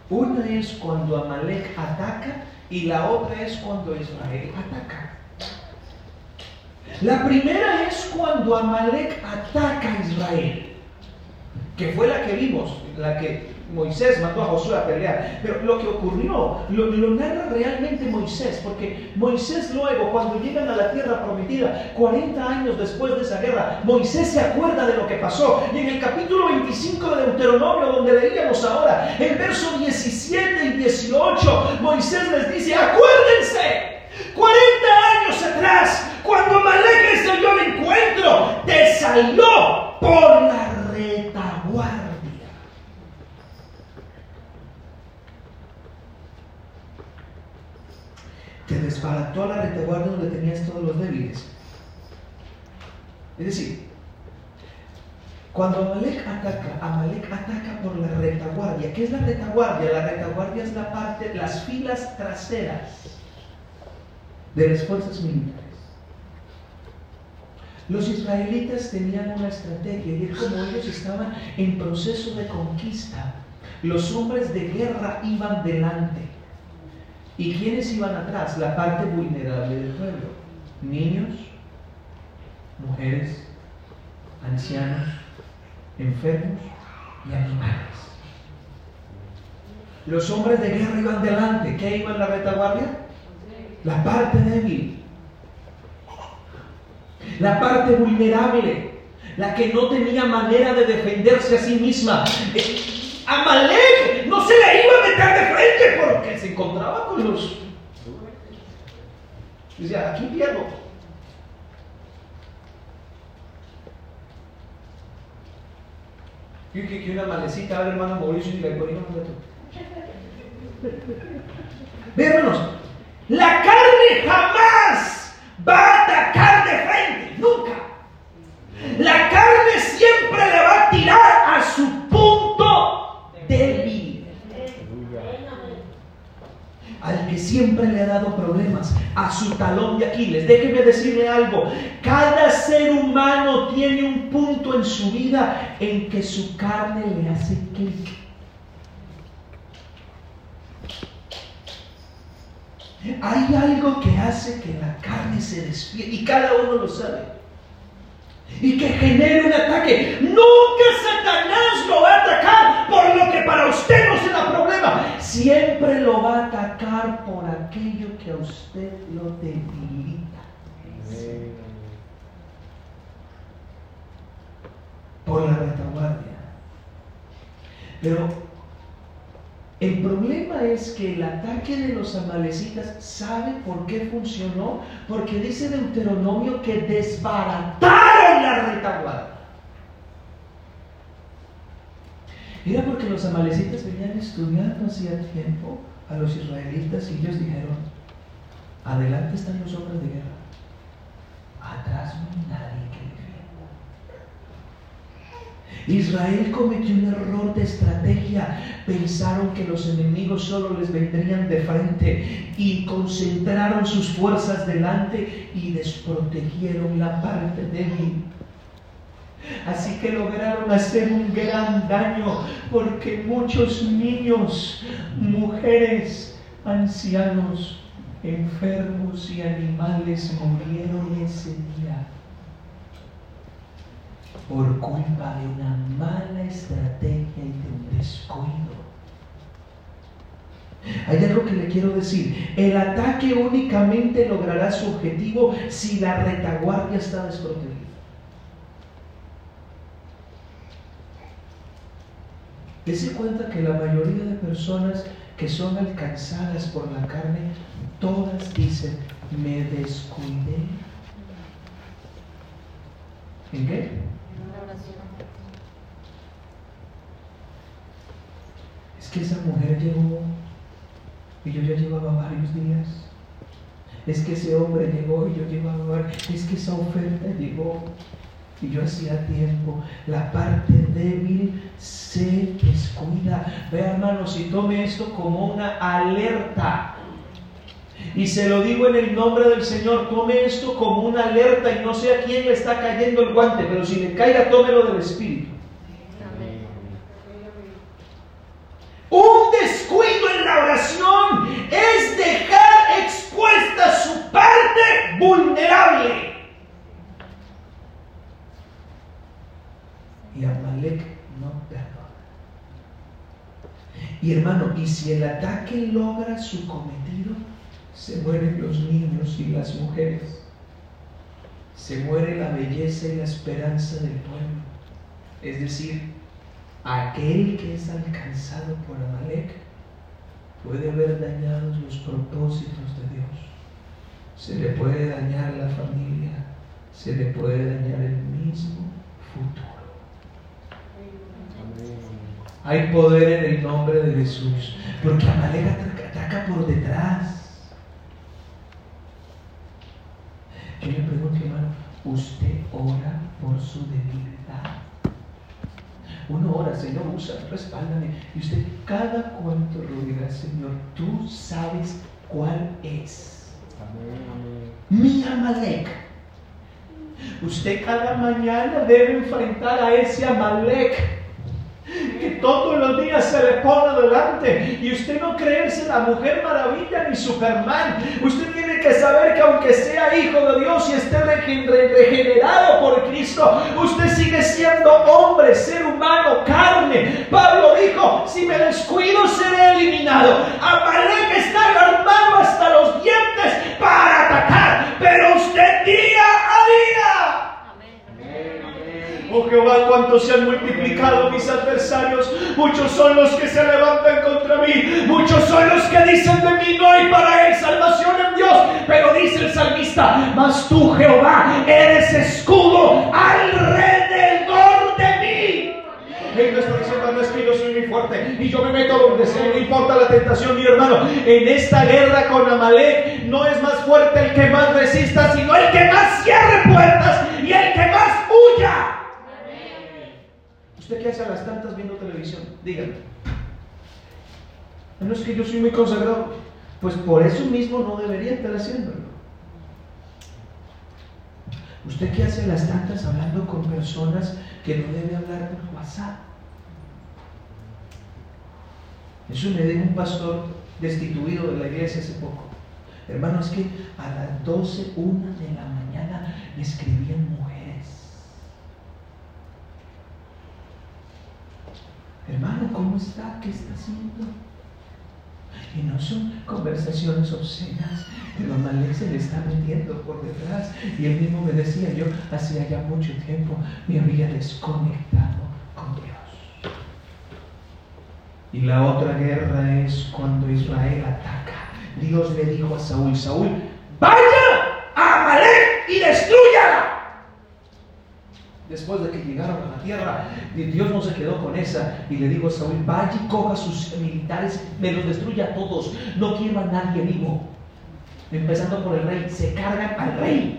Una es cuando Amalek ataca y la otra es cuando Israel ataca. La primera es cuando Amalek ataca a Israel, que fue la que vimos, la que Moisés mandó a Josué a pelear. Pero lo que ocurrió lo, narra realmente Moisés, porque Moisés luego, cuando llegan a la tierra prometida, 40 años después de esa guerra, Moisés se acuerda de lo que pasó. Y en el capítulo 25 de Deuteronomio, donde leíamos ahora, el verso 17 y 18, Moisés les dice, acuérdense, 40 años atrás, cuando Malek se dio el encuentro, te salió por la retaguardia. Te desbarató la retaguardia donde tenías todos los débiles. Es decir, cuando Amalek ataca, Amalek ataca por la retaguardia. ¿Qué es la retaguardia? La retaguardia es la parte, las filas traseras de las fuerzas militares. Los israelitas tenían una estrategia y es como ellos estaban en proceso de conquista. Los hombres de guerra iban delante. ¿Y quiénes iban atrás? La parte vulnerable del pueblo. Niños, mujeres, ancianos, enfermos y animales. Los hombres de guerra iban delante. ¿Qué iba en la retaguardia? La parte débil la parte vulnerable, la que no tenía manera de defenderse a sí misma. Eh, Amalek no se le iba a porque se encontraba con los... Decía, aquí pierdo. Y que, una malecita abre hermano Mauricio y le ponía un reto. Ve, hermanos, la carne jamás va a atacar de frente, nunca. La carne siempre le va a tirar a su punto débil. Al que siempre le ha dado problemas, a su talón de Aquiles. Déjeme decirle algo. Cada ser humano tiene un punto en su vida en que su carne le hace clic. Hay algo que hace que la carne se despierte y cada uno lo sabe. Y que genere un ataque. Nunca Satanás lo va a atacar por lo que para usted no será problema. Siempre lo va a atacar por aquello que a usted lo debilita. Por la retaguardia. Pero el problema es que el ataque de los amalecitas, ¿sabe por qué funcionó? Porque dice Deuteronomio que desbarataron la retaguardia. Era porque los amalecitas venían estudiando hacía tiempo a los israelitas y ellos dijeron, adelante están los hombres de guerra, atrás no hay nadie que Israel cometió un error de estrategia. Pensaron que los enemigos solo les vendrían de frente y concentraron sus fuerzas delante y desprotegieron la parte débil. Así que lograron hacer un gran daño porque muchos niños, mujeres, ancianos, enfermos y animales murieron ese día por culpa de una mala estrategia y de un descuido. Hay algo que le quiero decir. El ataque únicamente logrará su objetivo si la retaguardia está desprotegida. Dese cuenta que la mayoría de personas que son alcanzadas por la carne, todas dicen, me descuidé. ¿En qué? Es que esa mujer llegó y yo ya llevaba varios días. Es que ese hombre llegó y yo llevaba varios. Es que esa oferta llegó y yo hacía tiempo. La parte débil se descuida. Vea hermanos, y tome esto como una alerta. Y se lo digo en el nombre del Señor, tome esto como una alerta y no sé a quién le está cayendo el guante, pero si le caiga, tómelo del Espíritu. Un descuido en la oración es dejar expuesta su parte vulnerable. Y Amalek no perdona. Y hermano, y si el ataque logra su cometido, se mueren los niños y las mujeres. Se muere la belleza y la esperanza del pueblo. Es decir, aquel que es alcanzado por Amalek puede ver dañados los propósitos de Dios. Se le puede dañar la familia, se le puede dañar el mismo futuro. Hay poder en el nombre de Jesús, porque Amalek ataca por detrás. Yo le pregunto, hermano, ¿usted ora por su debilidad? Uno ora, Señor, usa, respáldame. Y usted cada cuanto lo dirá, Señor, tú sabes cuál es. Mi Amalek. Usted cada mañana debe enfrentar a ese Amalek que todos los días se le pone delante y usted no creerse la mujer maravilla ni Superman. Usted tiene que saber que aunque sea hijo de Dios y esté regenerado por Cristo, usted sigue siendo hombre, ser humano, carne. Pablo dijo, si me descuido seré eliminado. Amalek está armado hasta los dientes para atacar, pero usted día a día Oh Jehová, cuántos se han multiplicado mis adversarios. Muchos son los que se levantan contra mí. Muchos son los que dicen de mí, no hay para él salvación en Dios. Pero dice el salmista, mas tú Jehová eres escudo alrededor de mí. Él está diciendo, no es que yo soy muy fuerte y yo me meto donde sea, no importa la tentación, mi hermano. En esta guerra con Amalek no es más fuerte el que más resista, sino el que más cierre puertas y el que más huya. ¿Usted qué hace a las tantas viendo televisión? Dígame. No es que yo soy muy consagrado. Pues por eso mismo no debería estar haciéndolo. ¿Usted qué hace a las tantas hablando con personas que no debe hablar por WhatsApp? Eso me dijo un pastor destituido de la iglesia hace poco. Hermano, es que a las 12, 1 de la mañana me escribían hermano, ¿cómo está? ¿Qué está haciendo? Y no son conversaciones obscenas. El Amalek se le está metiendo por detrás. Y él mismo me decía, yo hacía ya mucho tiempo me había desconectado con Dios. Y la otra guerra es cuando Israel ataca. Dios le dijo a Saúl, Saúl, vaya a Amalek y destruyala después de que llegaron a la tierra, Dios no se quedó con esa y le dijo a Saúl, vaya y coja sus militares, me los destruya a todos, no quiero a nadie vivo. Empezando por el rey, se cargan al rey.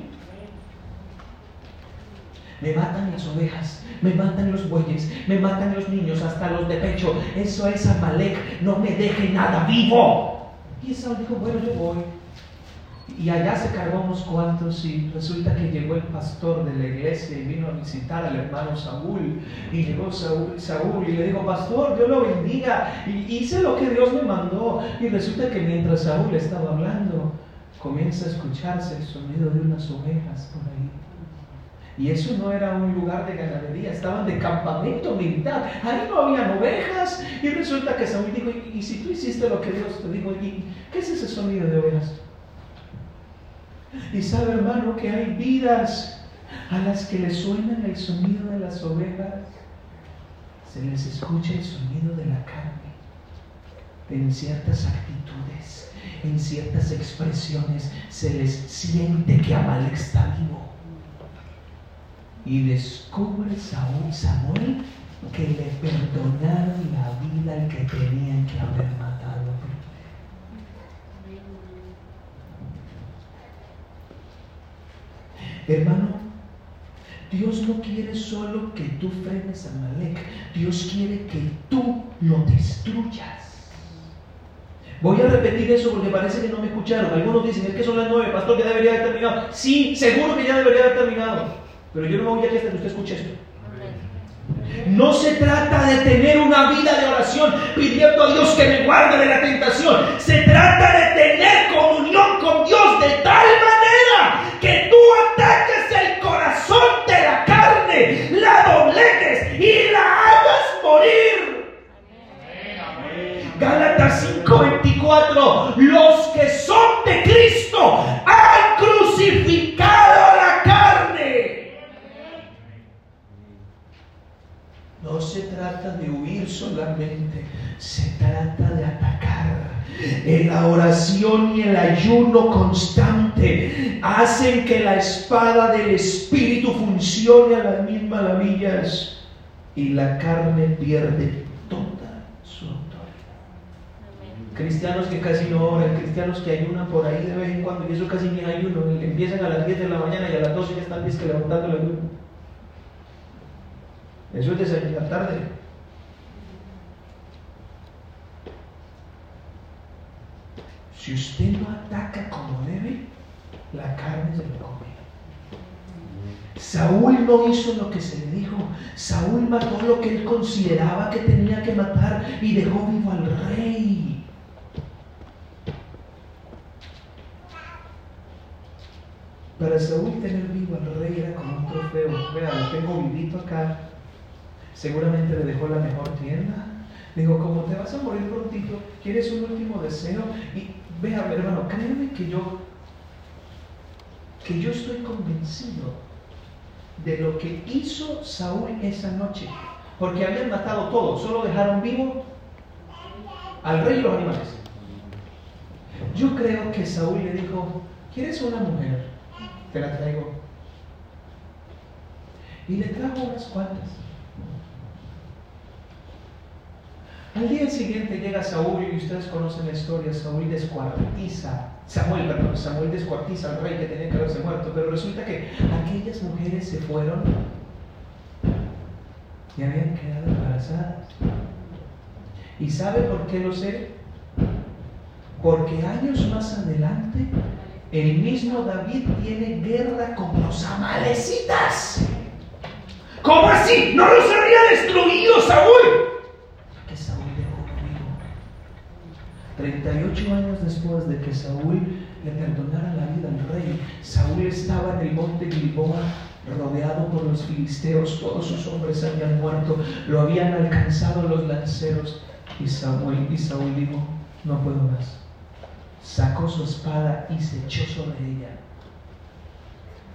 Me matan las ovejas, me matan los bueyes, me matan los niños, hasta los de pecho. Eso es Amalek, no me deje nada vivo. Y Saúl dijo, bueno, yo voy. Y allá se cargó unos cuantos y resulta que llegó el pastor de la iglesia y vino a visitar al hermano Saúl. Y llegó Saúl, Saúl y le dijo, pastor, Dios lo bendiga. Y hice lo que Dios me mandó. Y resulta que mientras Saúl estaba hablando, comienza a escucharse el sonido de unas ovejas por ahí. Y eso no era un lugar de ganadería, estaban de campamento militar. Ahí no habían ovejas. Y resulta que Saúl dijo, y, y si tú hiciste lo que Dios te dijo, ¿qué es ese sonido de ovejas? Y sabe, hermano, que hay vidas a las que le suenan el sonido de las ovejas. Se les escucha el sonido de la carne en ciertas actitudes, en ciertas expresiones, se les siente que Amalek está vivo. Y descubre Saúl, Samuel, que le perdonaron la vida al que tenían que haber matado. Hermano, Dios no quiere solo que tú frenes a Malek, Dios quiere que tú lo destruyas. Voy a repetir eso porque parece que no me escucharon. Algunos dicen, es que son las nueve, pastor, que debería haber terminado. Sí, seguro que ya debería haber terminado. Pero yo no me voy aquí hasta que usted escuche esto. No se trata de tener una vida de oración pidiendo a Dios que me guarde de la tentación. Se trata de tener comunión Gálatas 5:24, los que son de Cristo han crucificado la carne. No se trata de huir solamente, se trata de atacar. En la oración y el ayuno constante hacen que la espada del Espíritu funcione a las mil maravillas y la carne pierde toda. Cristianos que casi no oran, cristianos que ayunan por ahí de vez en cuando, y eso casi ni ayuno, y empiezan a las 10 de la mañana y a las 12 ya están que levantando el ayuno. Eso es desayunar tarde. Si usted no ataca como debe, la carne se lo come. Saúl no hizo lo que se le dijo. Saúl mató lo que él consideraba que tenía que matar y dejó vivo al rey. Para Saúl tener vivo al rey era como un trofeo. Vea, lo tengo vivito acá. Seguramente le dejó la mejor tienda. Digo, como te vas a morir prontito, ¿quieres un último deseo? Y vea, hermano, créeme que yo, que yo estoy convencido de lo que hizo Saúl esa noche. Porque habían matado todo, solo dejaron vivo al rey y los animales. Yo creo que Saúl le dijo, ¿quieres una mujer? Te la traigo. Y le trajo unas cuantas. Al día siguiente llega Saúl y ustedes conocen la historia, Saúl descuartiza, Samuel, perdón, Samuel descuartiza al rey que tenía que haberse muerto, pero resulta que aquellas mujeres se fueron y habían quedado embarazadas. ¿Y sabe por qué lo sé? Porque años más adelante el mismo David tiene guerra con los amalecitas. ¿Cómo así? ¿No los había destruido Saúl? 38 años después de que Saúl le perdonara la vida al rey, Saúl estaba en el monte Gilboa rodeado por los filisteos, todos sus hombres habían muerto, lo habían alcanzado los lanceros y Samuel y Saúl dijo, no puedo más. Sacó su espada y se echó sobre ella.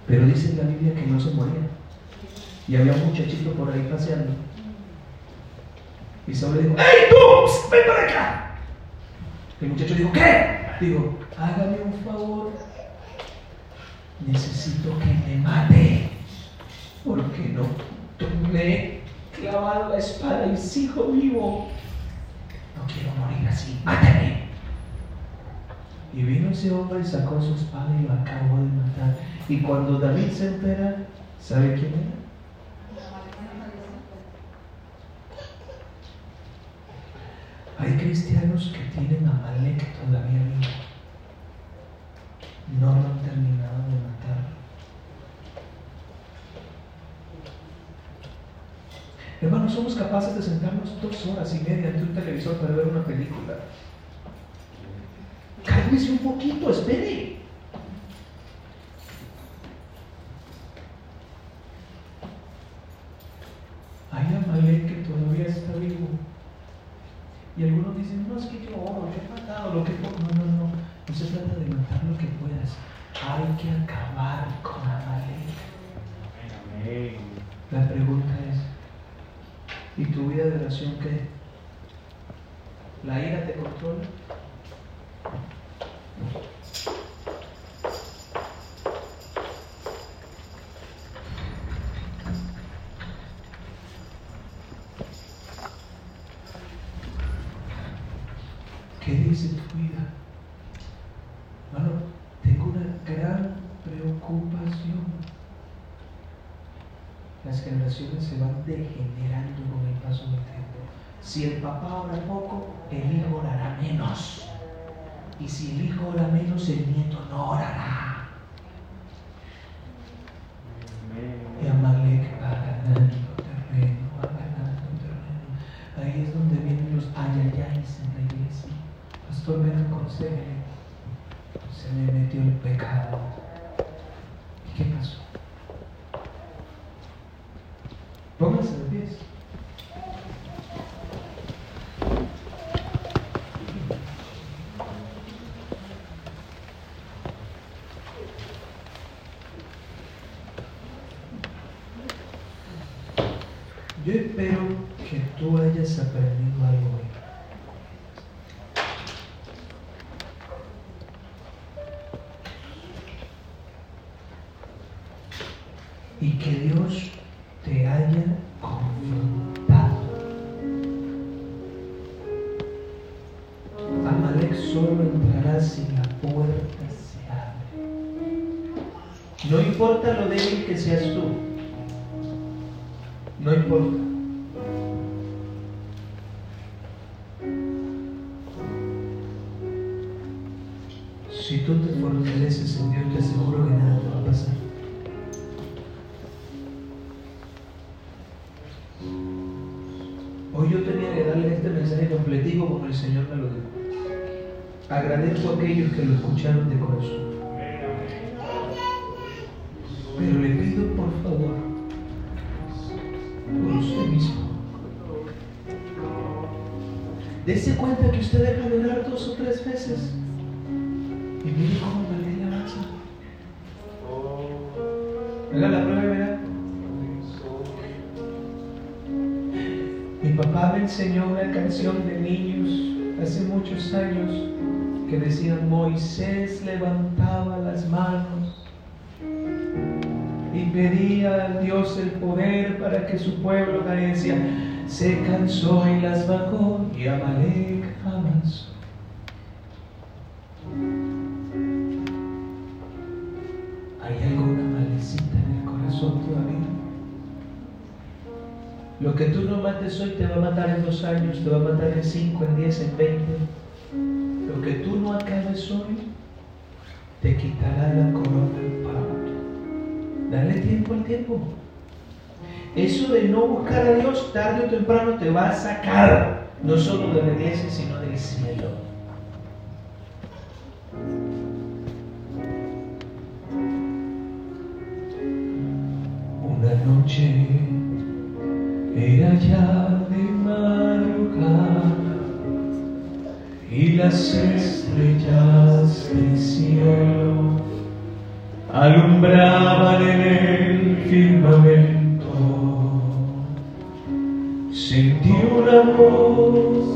Pero dice en la Biblia que no se moría. Y había un muchachito por ahí paseando. Y Saúl dijo, ¡Ey tú! ¡Ven para acá! El muchacho dijo, ¿qué? Digo, hágame un favor. Necesito que me mate. Porque no he clavado la espada y sigo vivo. No quiero morir así. Mátame. Y vino ese hombre y sacó su espada y lo acabó de matar. Y cuando David se entera, ¿sabe quién era? Hay cristianos que tienen a Malek todavía vivo. No lo han terminado de matar. Hermanos, somos capaces de sentarnos dos horas y media ante un televisor para ver una película. Cálmese un poquito, espere. Hay Amalek que todavía está vivo. Y algunos dicen, no, es que yo oro, yo he matado lo que puedo. No, no, no. No se trata de matar lo que puedas. Hay que acabar con Amalek. La pregunta es, ¿y tu vida de oración qué? ¿La ira te controla? ¿Qué dice tu vida? Bueno, tengo una gran preocupación. Las generaciones se van degenerando con el paso del tiempo. Si el papá ora poco, el hijo orará menos. Y si el hijo ora menos, el nieto no orará. Y Amalek va ganando terreno, va ganando terreno. Ahí es donde vienen los ayayáis en la iglesia. Pastor, me aconseje. Se me metió el pecado. ¿Y qué pasó? Pónganse Si tú te fortaleces en Dios, te aseguro que nada te va a pasar. Hoy yo tenía que darle este mensaje completivo como el Señor me lo dijo. Agradezco a aquellos que lo escucharon de corazón. Pero le pido por favor, por usted mismo, Dese cuenta que usted Y mire cómo la ley avanza. Haga la prueba verá. Mi papá me enseñó una canción de niños hace muchos años que decía Moisés levantaba las manos y pedía a Dios el poder para que su pueblo carecía se cansó y las bajó y Amalek avanzó. Que tú no mates hoy te va a matar en dos años, te va a matar en cinco, en diez, en veinte. Lo que tú no acabes hoy te quitará la corona pronto. Dale tiempo al tiempo. Eso de no buscar a Dios tarde o temprano te va a sacar no solo de la iglesia, sino del cielo. Una noche era ya de madrugada y las estrellas del cielo alumbraban en el firmamento. Sentí una voz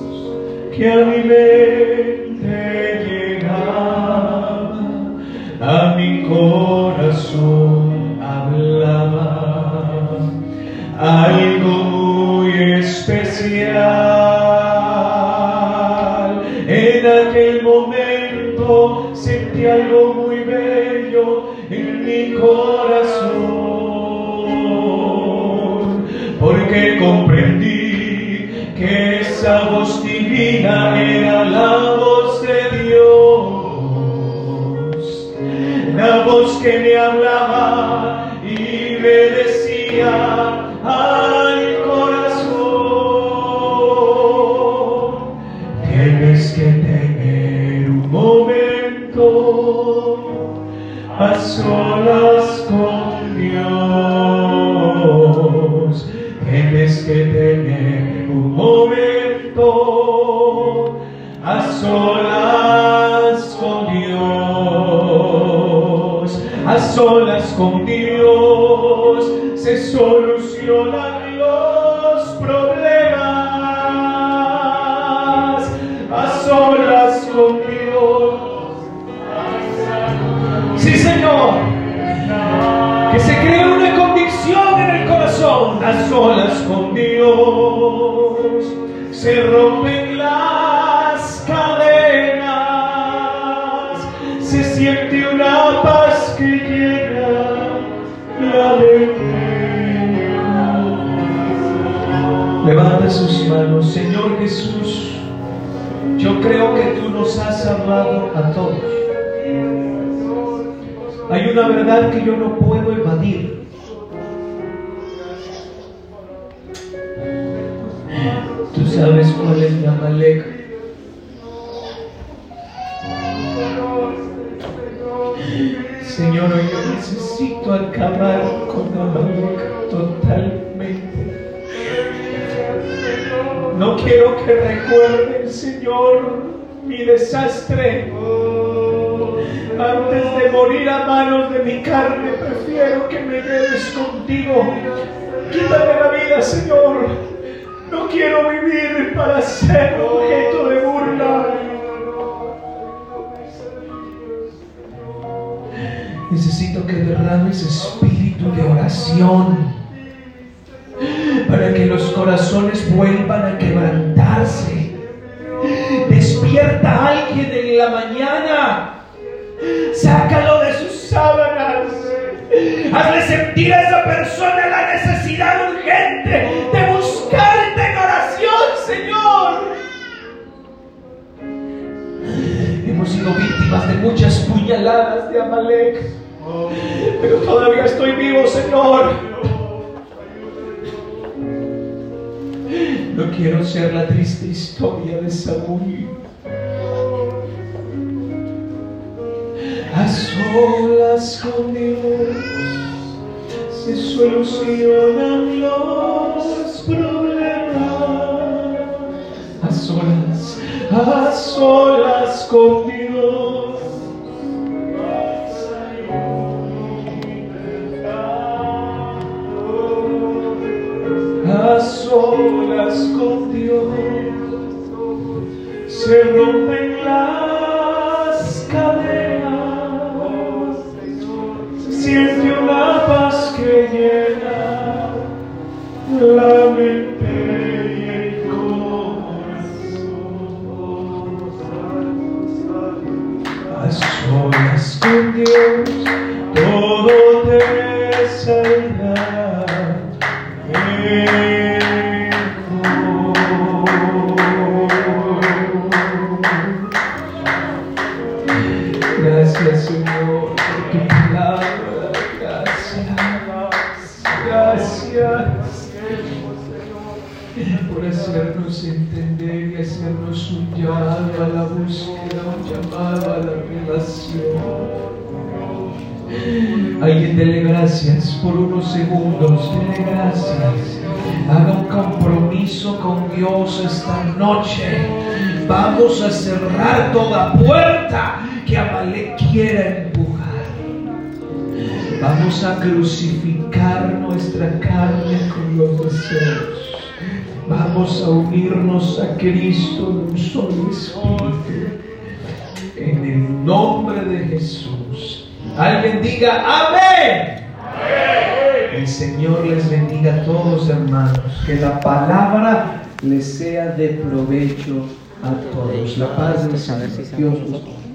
que a mi mente llegaba, a mi corazón hablaba, muy especial. En aquel momento sentí algo muy bello en mi corazón, porque comprendí que esa voz divina era la voz de Dios, la voz que me hablaba y me decía verdad que yo no puedo evadir. Tú sabes cuál es la Amalek. Señor, yo necesito acabar con Amalek totalmente. No quiero que recuerde, Señor, mi desastre. A manos de mi carne, prefiero que me quedes contigo. Quítame la vida, Señor. No quiero vivir para ser objeto de burla. Necesito que derrames espíritu de oración Hazle sentir a esa persona la necesidad urgente de buscarte en oración, Señor. Hemos sido víctimas de muchas puñaladas de Amalek, pero todavía estoy vivo, Señor. No quiero ser la triste historia de Saúl. Solas con Dios se solucionan los problemas. A solas, a solas con Dios. A solas con Dios se rompen las solas con Dios todo te saldrá entender y hacernos un llamado a la búsqueda, un llamado a la relación. Alguien dele gracias por unos segundos, dele gracias. Haga un compromiso con Dios esta noche. Vamos a cerrar toda puerta que Amalek quiera empujar. Vamos a crucificar nuestra carne con los deseos. Vamos a unirnos a Cristo en un solo espíritu. En el nombre de Jesús. Alguien diga amén. El Señor les bendiga a todos, hermanos. Que la palabra les sea de provecho a todos. La paz Señor. Dios.